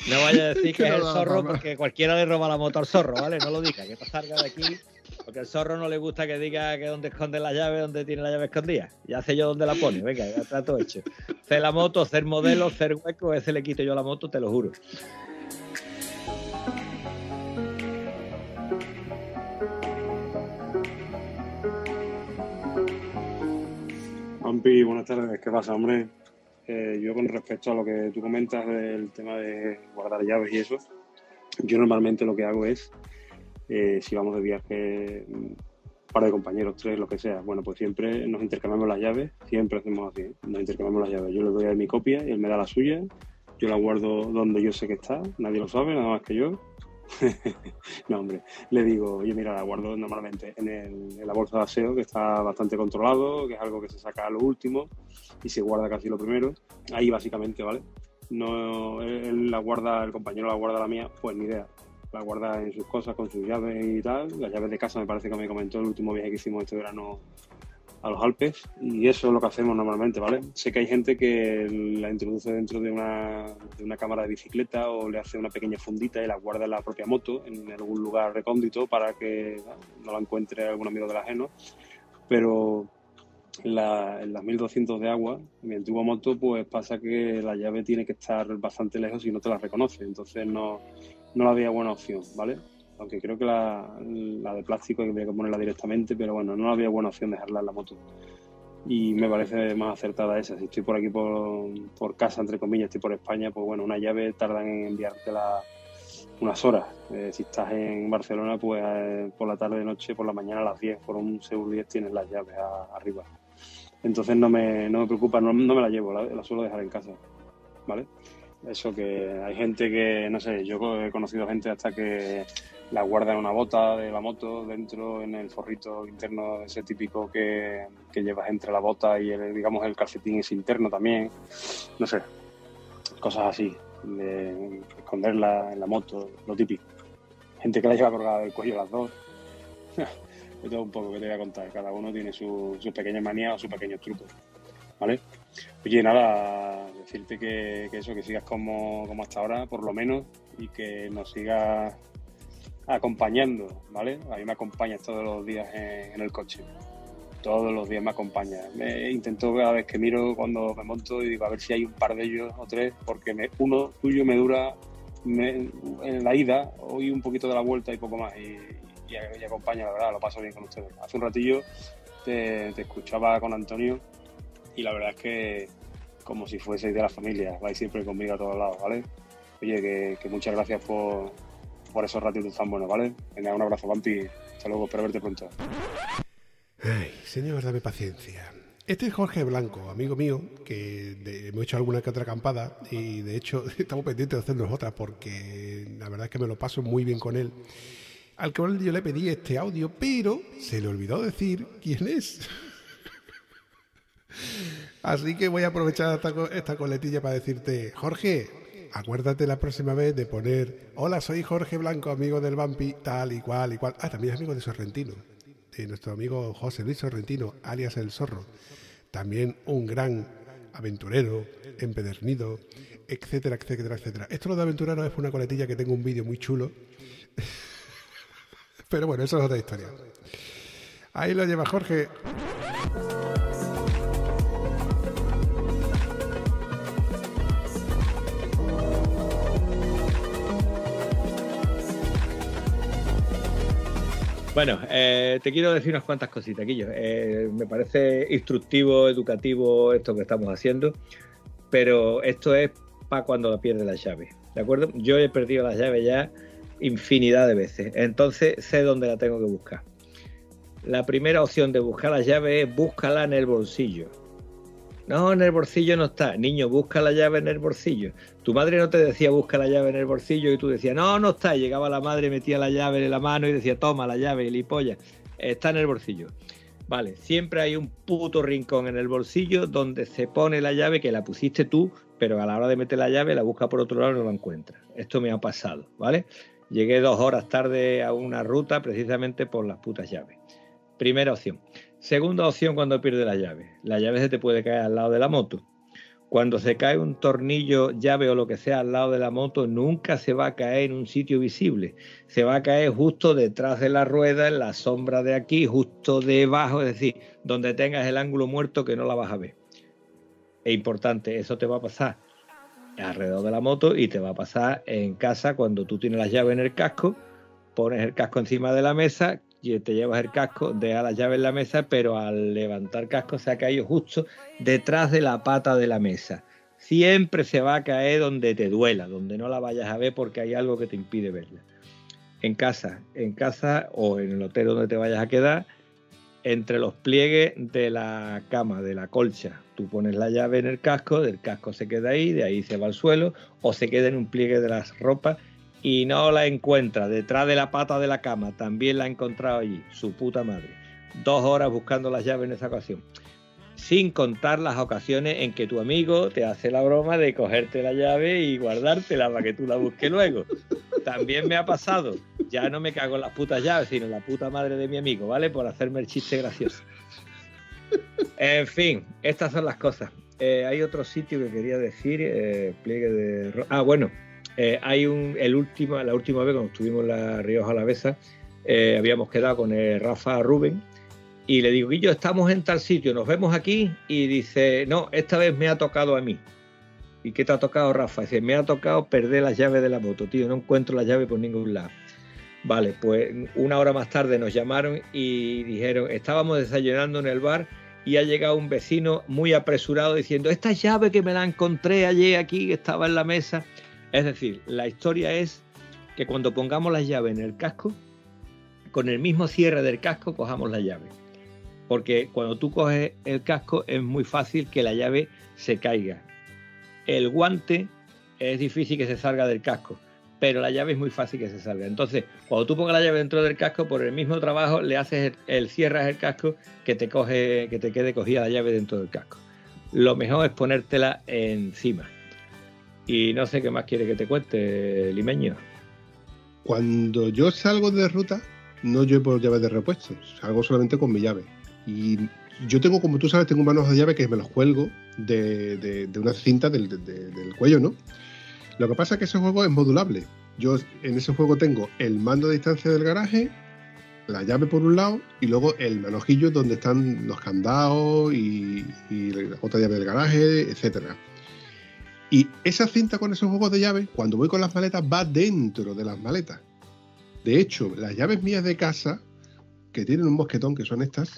No vaya a decir que es el zorro, porque cualquiera le roba la moto al zorro, ¿vale? No lo diga, que salga de aquí, porque al zorro no le gusta que diga que dónde esconde la llave, dónde tiene la llave escondida. Ya sé yo dónde la pone, venga, ya trato hecho. Hacer la moto, hacer modelo, hacer hueco, ese le quito yo la moto, te lo juro. Ampi, buenas tardes. ¿Qué pasa, hombre? Eh, yo con respecto a lo que tú comentas del tema de guardar llaves y eso, yo normalmente lo que hago es, eh, si vamos de viaje, un par de compañeros, tres, lo que sea, bueno, pues siempre nos intercambiamos las llaves, siempre hacemos así, nos intercambiamos las llaves. Yo le doy a él mi copia y él me da la suya, yo la guardo donde yo sé que está, nadie lo sabe, nada más que yo, no, hombre, le digo, oye, mira, la guardo normalmente en, el- la bolsa de aseo, que está bastante controlado, que es algo que se saca a lo último y se guarda casi lo primero. Ahí básicamente, ¿vale? No, él la guarda, el compañero la guarda la mía, pues ni idea. La guarda en sus cosas, con sus llaves y tal. Las llaves de casa me parece que me comentó el último viaje que hicimos este verano a los Alpes y eso es lo que hacemos normalmente, ¿vale? Sé que hay gente que la introduce dentro de una, de una cámara de bicicleta o le hace una pequeña fundita y la guarda en la propia moto en algún lugar recóndito para que no la encuentre algún amigo del ajeno, pero en las 1200 de agua, en mi antigua moto, pues pasa que la llave tiene que estar bastante lejos y no te la reconoce, entonces no, no la veía buena opción, ¿vale? Aunque creo que la, la de plástico había que ponerla directamente, pero bueno, no había buena opción dejarla en la moto. Y me parece más acertada esa. Si estoy por aquí por, por casa, entre comillas, estoy por España, pues bueno, una llave tardan en enviártela unas horas. Eh, si estás en Barcelona, pues eh, por la tarde, noche, por la mañana a las 10, por un Segur 10 tienes las llaves arriba. Entonces no me, no me preocupa, no, no me la llevo, la, la suelo dejar en casa, ¿vale? Eso que hay gente que, no sé, yo he conocido gente hasta que la guarda en una bota de la moto, dentro en el forrito interno, ese típico que, que llevas entre la bota y el, digamos el calcetín es interno también, no sé, cosas así, de esconderla en la moto, lo típico. Gente que la lleva colgada del cuello las dos. De todo un poco que te voy a contar, cada uno tiene su- sus pequeñas manías o sus pequeños trucos, ¿vale? Oye, nada, decirte que, que eso, que sigas como, como hasta ahora, por lo menos, y que nos sigas acompañando, ¿vale? A mí me acompañas todos los días en, en el coche. Todos los días me acompañas. Me intento cada vez que miro cuando me monto y digo a ver si hay un par de ellos o tres, porque me- uno tuyo me dura me- en la ida, hoy un poquito de la vuelta y poco más. Y, y, y acompaña, la verdad, lo paso bien con ustedes. Hace un ratillo te, te escuchaba con Antonio y la verdad es que como si fueseis de la familia, vais siempre conmigo a todos lados, ¿vale? Oye, que, que muchas gracias por, por esos ratitos tan buenos, ¿vale? Venga, un abrazo, Vampi. Hasta luego, espero verte pronto. Ay, señor, dame paciencia. Este es Jorge Blanco, amigo mío, que de- hemos hecho alguna que otra acampada y de hecho estamos pendientes de hacernos otras porque la verdad es que me lo paso muy bien con él. Al cual yo le pedí este audio, pero se le olvidó decir quién es. Así que voy a aprovechar esta, co- esta coletilla para decirte, Jorge, acuérdate la próxima vez de poner, hola, soy Jorge Blanco, amigo del Vampi, tal y cual y cual. Ah, también es amigo de Sorrentino, de nuestro amigo José Luis Sorrentino, alias El Zorro. También un gran aventurero, empedernido, etcétera, etcétera, etcétera. Esto lo de aventurero es por una coletilla que tengo un vídeo muy chulo. Pero bueno, eso es otra historia. Ahí lo lleva Jorge. Bueno, eh, te quiero decir unas cuantas cositas, Guillo. Eh, me parece instructivo, educativo esto que estamos haciendo, pero esto es para cuando pierde la llave, ¿de acuerdo? Yo he perdido la llave ya infinidad de veces, entonces sé dónde la tengo que buscar. La primera opción de buscar la llave es búscala en el bolsillo. No, en el bolsillo no está. Niño, busca la llave en el bolsillo. Tu madre no te decía busca la llave en el bolsillo y tú decías, no, no está. Y llegaba la madre, metía la llave en la mano y decía, toma la llave, lipolla. Está en el bolsillo. Vale, siempre hay un puto rincón en el bolsillo donde se pone la llave que la pusiste tú, pero a la hora de meter la llave la busca por otro lado y no la encuentra. Esto me ha pasado, ¿vale? Llegué dos horas tarde a una ruta precisamente por las putas llaves. Primera opción. Segunda opción cuando pierde la llave. La llave se te puede caer al lado de la moto. Cuando se cae un tornillo, llave o lo que sea al lado de la moto, nunca se va a caer en un sitio visible. Se va a caer justo detrás de la rueda, en la sombra de aquí, justo debajo, es decir, donde tengas el ángulo muerto que no la vas a ver. Es importante, eso te va a pasar alrededor de la moto y te va a pasar en casa cuando tú tienes las llaves en el casco, pones el casco encima de la mesa y te llevas el casco, deja las llaves en la mesa, pero al levantar casco se ha caído justo detrás de la pata de la mesa. Siempre se va a caer donde te duela, donde no la vayas a ver porque hay algo que te impide verla. En casa, en casa o en el hotel donde te vayas a quedar, entre los pliegues de la cama, de la colcha. Tú pones la llave en el casco, del casco se queda ahí, de ahí se va al suelo, o se queda en un pliegue de las ropas y no la encuentra detrás de la pata de la cama. También la ha encontrado allí, su puta madre. Dos horas buscando las llaves en esa ocasión. Sin contar las ocasiones en que tu amigo te hace la broma de cogerte la llave y guardártela para que tú la busques luego. También me ha pasado. Ya no me cago en las putas llaves, sino en la puta madre de mi amigo, ¿vale? Por hacerme el chiste gracioso. En fin, estas son las cosas. Eh, hay otro sitio que quería decir, eh, pliegue de... Ah, bueno, eh, hay un, el último, la última vez cuando estuvimos en la Rioja Alavesa, eh, habíamos quedado con el Rafa Rubén y le digo, Guillo, estamos en tal sitio, nos vemos aquí y dice, no, esta vez me ha tocado a mí. ¿Y qué te ha tocado, Rafa? Dice, me ha tocado perder las llaves de la moto, tío, no encuentro las llaves por ningún lado. Vale, pues una hora más tarde nos llamaron y dijeron, estábamos desayunando en el bar y ha llegado un vecino muy apresurado diciendo, esta llave que me la encontré ayer aquí, que estaba en la mesa. Es decir, la historia es que cuando pongamos las llaves en el casco, con el mismo cierre del casco cojamos la llave. Porque cuando tú coges el casco es muy fácil que la llave se caiga. El guante es difícil que se salga del casco, pero la llave es muy fácil que se salga. Entonces, cuando tú pongas la llave dentro del casco, por el mismo trabajo le haces el, el cierras el casco que te coge, que te quede cogida la llave dentro del casco. Lo mejor es ponértela encima. Y no sé qué más quiere que te cuente, limeño. Cuando yo salgo de ruta, no llevo llaves de repuesto, salgo solamente con mi llave. Y yo tengo, como tú sabes, tengo un manojo de llave que me los cuelgo de, una cinta del, de- de- del cuello, ¿no? Lo que pasa es que ese juego es modulable. Yo en ese juego tengo el mando de distancia del garaje, la llave por un lado y luego el manojillo donde están los candados y, y la otra llave del garaje, etcétera. Y esa cinta con esos juegos de llave, cuando voy con las maletas, va dentro de las maletas. De hecho, las llaves mías de casa, que tienen un mosquetón, que son estas,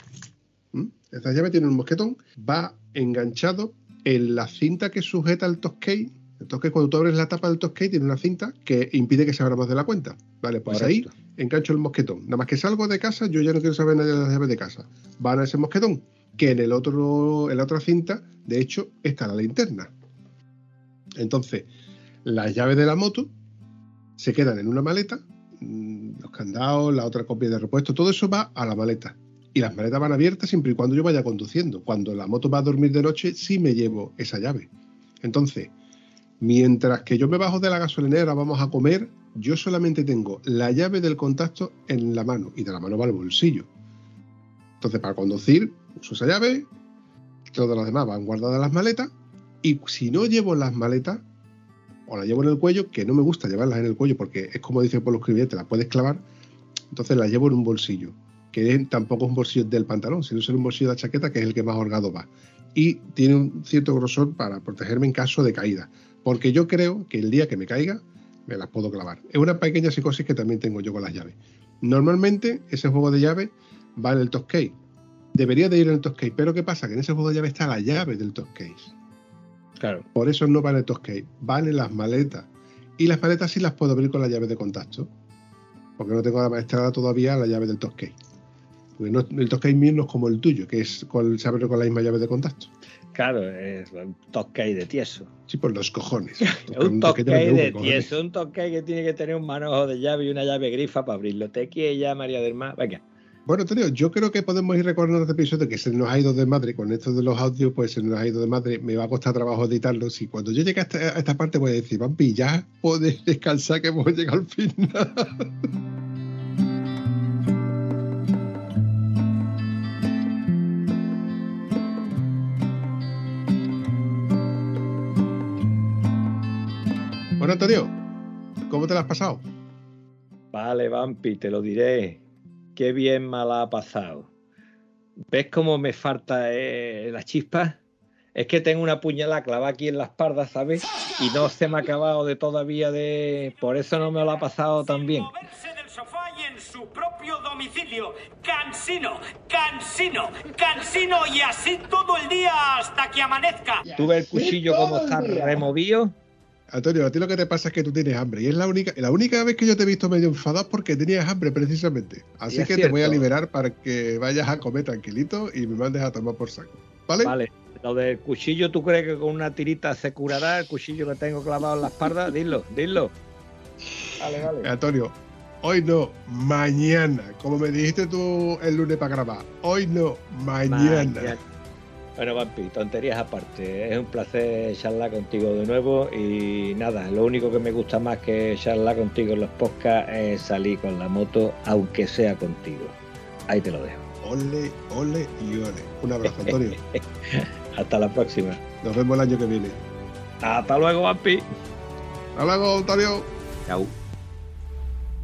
¿m? estas llaves tienen un mosquetón, va enganchado en la cinta que sujeta el toscade. El cuando tú abres la tapa del toscade, tiene una cinta que impide que se abra más de la cuenta. Vale, pues ahí engancho el mosquetón. Nada más que salgo de casa, yo ya no quiero saber nada de las llaves de casa. Van a ese mosquetón, que en el otro, en la otra cinta, de hecho, está la linterna. Entonces, las llaves de la moto se quedan en una maleta, mm, los candados, la otra copia de repuesto, todo eso va a la maleta. Y las maletas van abiertas siempre y cuando yo vaya conduciendo. Cuando la moto va a dormir de noche, sí me llevo esa llave. Entonces, mientras que yo me bajo de la gasolinera, vamos a comer, yo solamente tengo la llave del contacto en la mano y de la mano va al bolsillo. Entonces, para conducir, uso esa llave, todas las demás van guardadas en las maletas y si no llevo las maletas, o la llevo en el cuello, que no me gusta llevarlas en el cuello porque es como dice por los escribir, te las puedes clavar, entonces las llevo en un bolsillo, que tampoco es un bolsillo del pantalón, sino es un bolsillo de la chaqueta, que es el que más holgado va. Y tiene un cierto grosor para protegerme en caso de caída, porque yo creo que el día que me caiga, me las puedo clavar. Es una pequeña psicosis que también tengo yo con las llaves. Normalmente ese juego de llaves va en el Toscade. Debería de ir en el Toscade, pero ¿qué pasa? Que en ese juego de llaves está la llave del Toscade. Claro. Por eso no van en el Toscade, van en las maletas. Y las maletas sí las puedo abrir con la llave de contacto. Porque no tengo maestrada todavía la llave del Toscade. Porque no- el Toscade mío no es como el tuyo, que es con, se abre con la misma llave de contacto. Claro, es un toque de tieso. Sí, por los cojones. Un Toscade de cojones. tieso, un toque que tiene que tener un manojo de llave y una llave grifa para abrirlo. Te quiere ya, María del Mar. Venga. Bueno, Antonio, yo creo que podemos ir recordando este episodio que se nos ha ido de madre. Con esto de los audios, pues se nos ha ido de madre. Me va a costar trabajo editarlos. Y cuando yo llegue a esta, esta parte, voy a decir, Vampi, ya puedes descansar que hemos llegado al final. bueno, Antonio, ¿cómo te lo has pasado? Vale, Vampi, te lo diré. Qué bien me la ha pasado. ¿Ves cómo me falta eh, la chispa? Es que tengo una puñalada clavada aquí en la espalda, ¿sabes? Y no se me ha acabado de todavía de... Por eso no me lo ha pasado tan bien. del sofá y en su propio domicilio. Cansino, cansino, cansino y así todo el día hasta que amanezca. ¿Tú ves el cuchillo cómo está removido? Antonio, a ti lo que te pasa es que tú tienes hambre. Y es la única, la única vez que yo te he visto medio enfadado es porque tenías hambre, precisamente. Así que te voy a liberar para que vayas a comer tranquilito y me mandes a tomar por saco. ¿Vale? Vale. Lo del cuchillo, ¿tú crees que con una tirita se curará el cuchillo que tengo clavado en la espalda? Dilo, dilo. Vale, vale. Antonio, hoy no, mañana. Como me dijiste tú el lunes para grabar. Hoy no, mañana. Mañana. Bueno, Vampi, tonterías aparte. Es un placer charlar contigo de nuevo y nada, lo único que me gusta más que charlar contigo en los podcasts es salir con la moto, aunque sea contigo. Ahí te lo dejo. Ole, ole y ole. Un abrazo, Antonio. Hasta la próxima. Nos vemos el año que viene. Hasta luego, Vampi. Hasta luego, Antonio. Chao.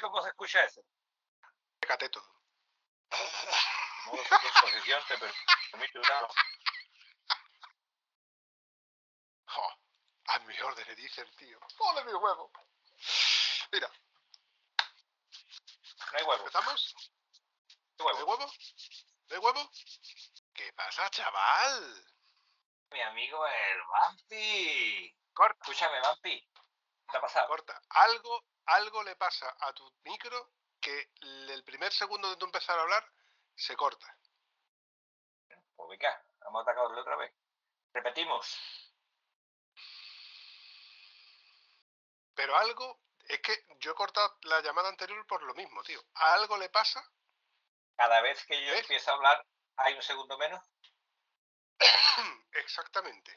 ¿Cómo se escucha eso? Cateto. De posición te permite usar. Jo, a mis órdenes, dice el tío. ¡Ole mi huevo! Mira, No hay huevo. ¿empezamos? No ¿No hay huevo. huevo? ¿No hay huevo? ¿Qué pasa, chaval? Mi amigo el Vampi. Corta. Escúchame, Vampi. ¿Qué te ha pasado? Corta. Algo, algo le pasa a tu micro que el primer segundo de tú empezar a hablar se corta. Pues venga, vamos a atacarle otra vez. Repetimos. Pero algo, es que yo he cortado la llamada anterior por lo mismo, tío. A algo le pasa. Cada vez que yo ¿Ves? empiezo a hablar, hay un segundo menos. Exactamente.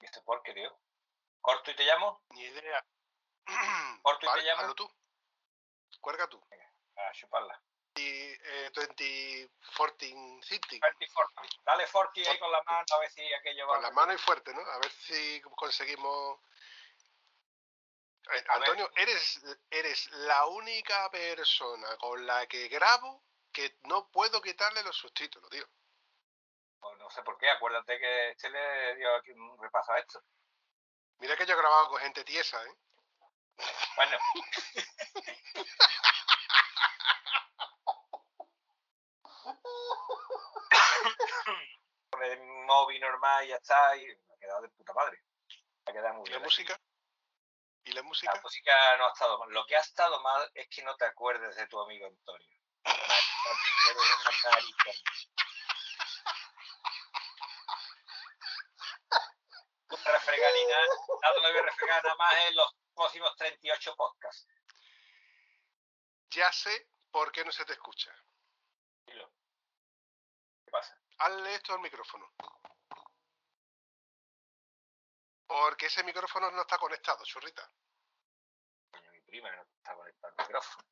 ¿Y esto por qué, tío? ¿Corto y te llamo? Ni idea. ¿Corto y Vale, te llamo? hazlo tú. Cuelga tú. A chuparla. Y, eh, 20, 14, 15. Forty, forty. Dale Forky ahí con la mano a ver si aquello va. Con la mano y fuerte, ¿no? A ver si conseguimos. Eh. Antonio, eres, eres la única persona con la que grabo que no puedo quitarle los subtítulos, tío. Pues no sé por qué, acuérdate que este le dio aquí un repaso a esto. Mira que yo he grabado con gente tiesa, ¿eh? Bueno. Con el móvil normal y ya está, y me ha quedado de puta madre. Me ha quedado muy ¿Y la bien. música? ¿Y la música? La música no ha estado mal. Lo que ha estado mal es que no te acuerdes de tu amigo Antonio. No te no lo voy a refregar nada más en los próximos 38 podcasts. Ya sé por qué no se te escucha. Dilo. ¿Qué pasa? Hazle esto al micrófono. Porque ese micrófono no está conectado, churrita. Coño, mi prima no está conectado al micrófono.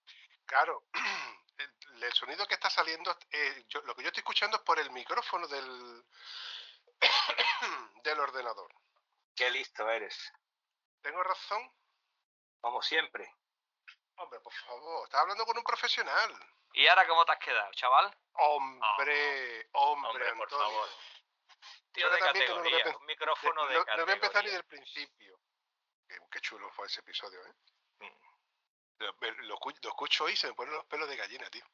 Claro, el, el sonido que está saliendo, eh, yo- lo que yo estoy escuchando es por el micrófono del, del ordenador. Qué listo eres. ¿Tengo razón? Como siempre. Hombre, por favor, estás hablando con un profesional. ¿Y ahora cómo te has quedado, chaval? Hombre, hombre, Hombre, por favor. Tío de también que no lo voy a categoría, pe- un micrófono no, de no voy a empezar ni categoría. del principio. Qué, qué chulo fue ese episodio, ¿eh? Mm. Lo, lo escu- lo escucho hoy y se me ponen los pelos de gallina, tío.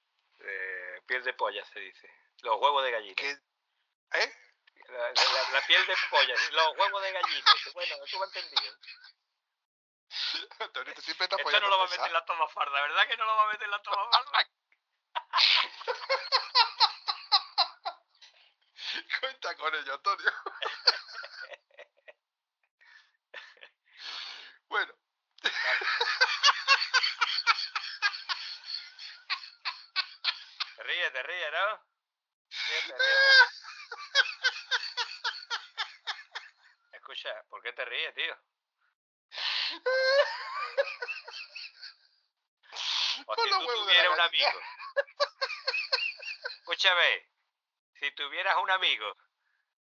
Eh, piel de polla se dice. Los huevos de gallina. ¿Eh? La, la- la piel de polla, los huevos de gallina. Bueno, tú me has entendido. Antonio, tú siempre estás Esto no lo va a meter la toma farda, ¿verdad que no lo va a meter la toma farda? con ello, Antonio. bueno. Te ríes, te ríes, ¿no? Ríete, ríete. Escucha, ¿por qué te ríes, tío? O si tú tuvieras un amigo. Escúchame, si tuvieras un amigo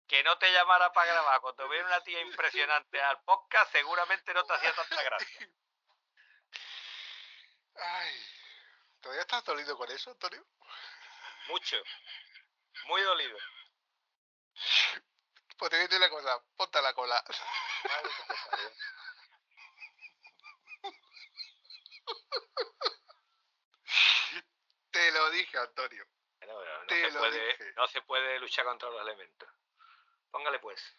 que no te llamara para grabar cuando hubiera una tía impresionante al podcast, seguramente no te hacía tanta gracia. Ay, ¿todavía estás dolido con eso, Antonio? Mucho. Muy dolido. Pues te voy a decir una cosa, ponte la cola que te lo dije, Antonio. Bueno, bueno, no, Te se lo puede, dije. no se puede luchar contra los elementos. Póngale pues.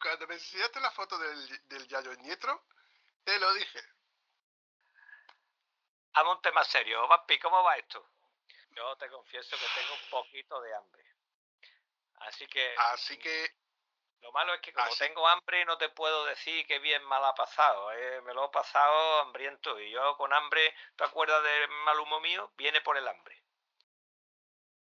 Cuando me enseñaste la foto del, del Yayo Nietro, te lo dije. Hazme un tema serio. Vampi, ¿cómo va esto? Yo te confieso que tengo un poquito de hambre. Así que... Así que... Lo malo es que como Así- tengo hambre no te puedo decir que bien mal ha pasado. eh, Me lo he pasado hambriento y yo con hambre, ¿te acuerdas del mal humo mío? Viene por el hambre.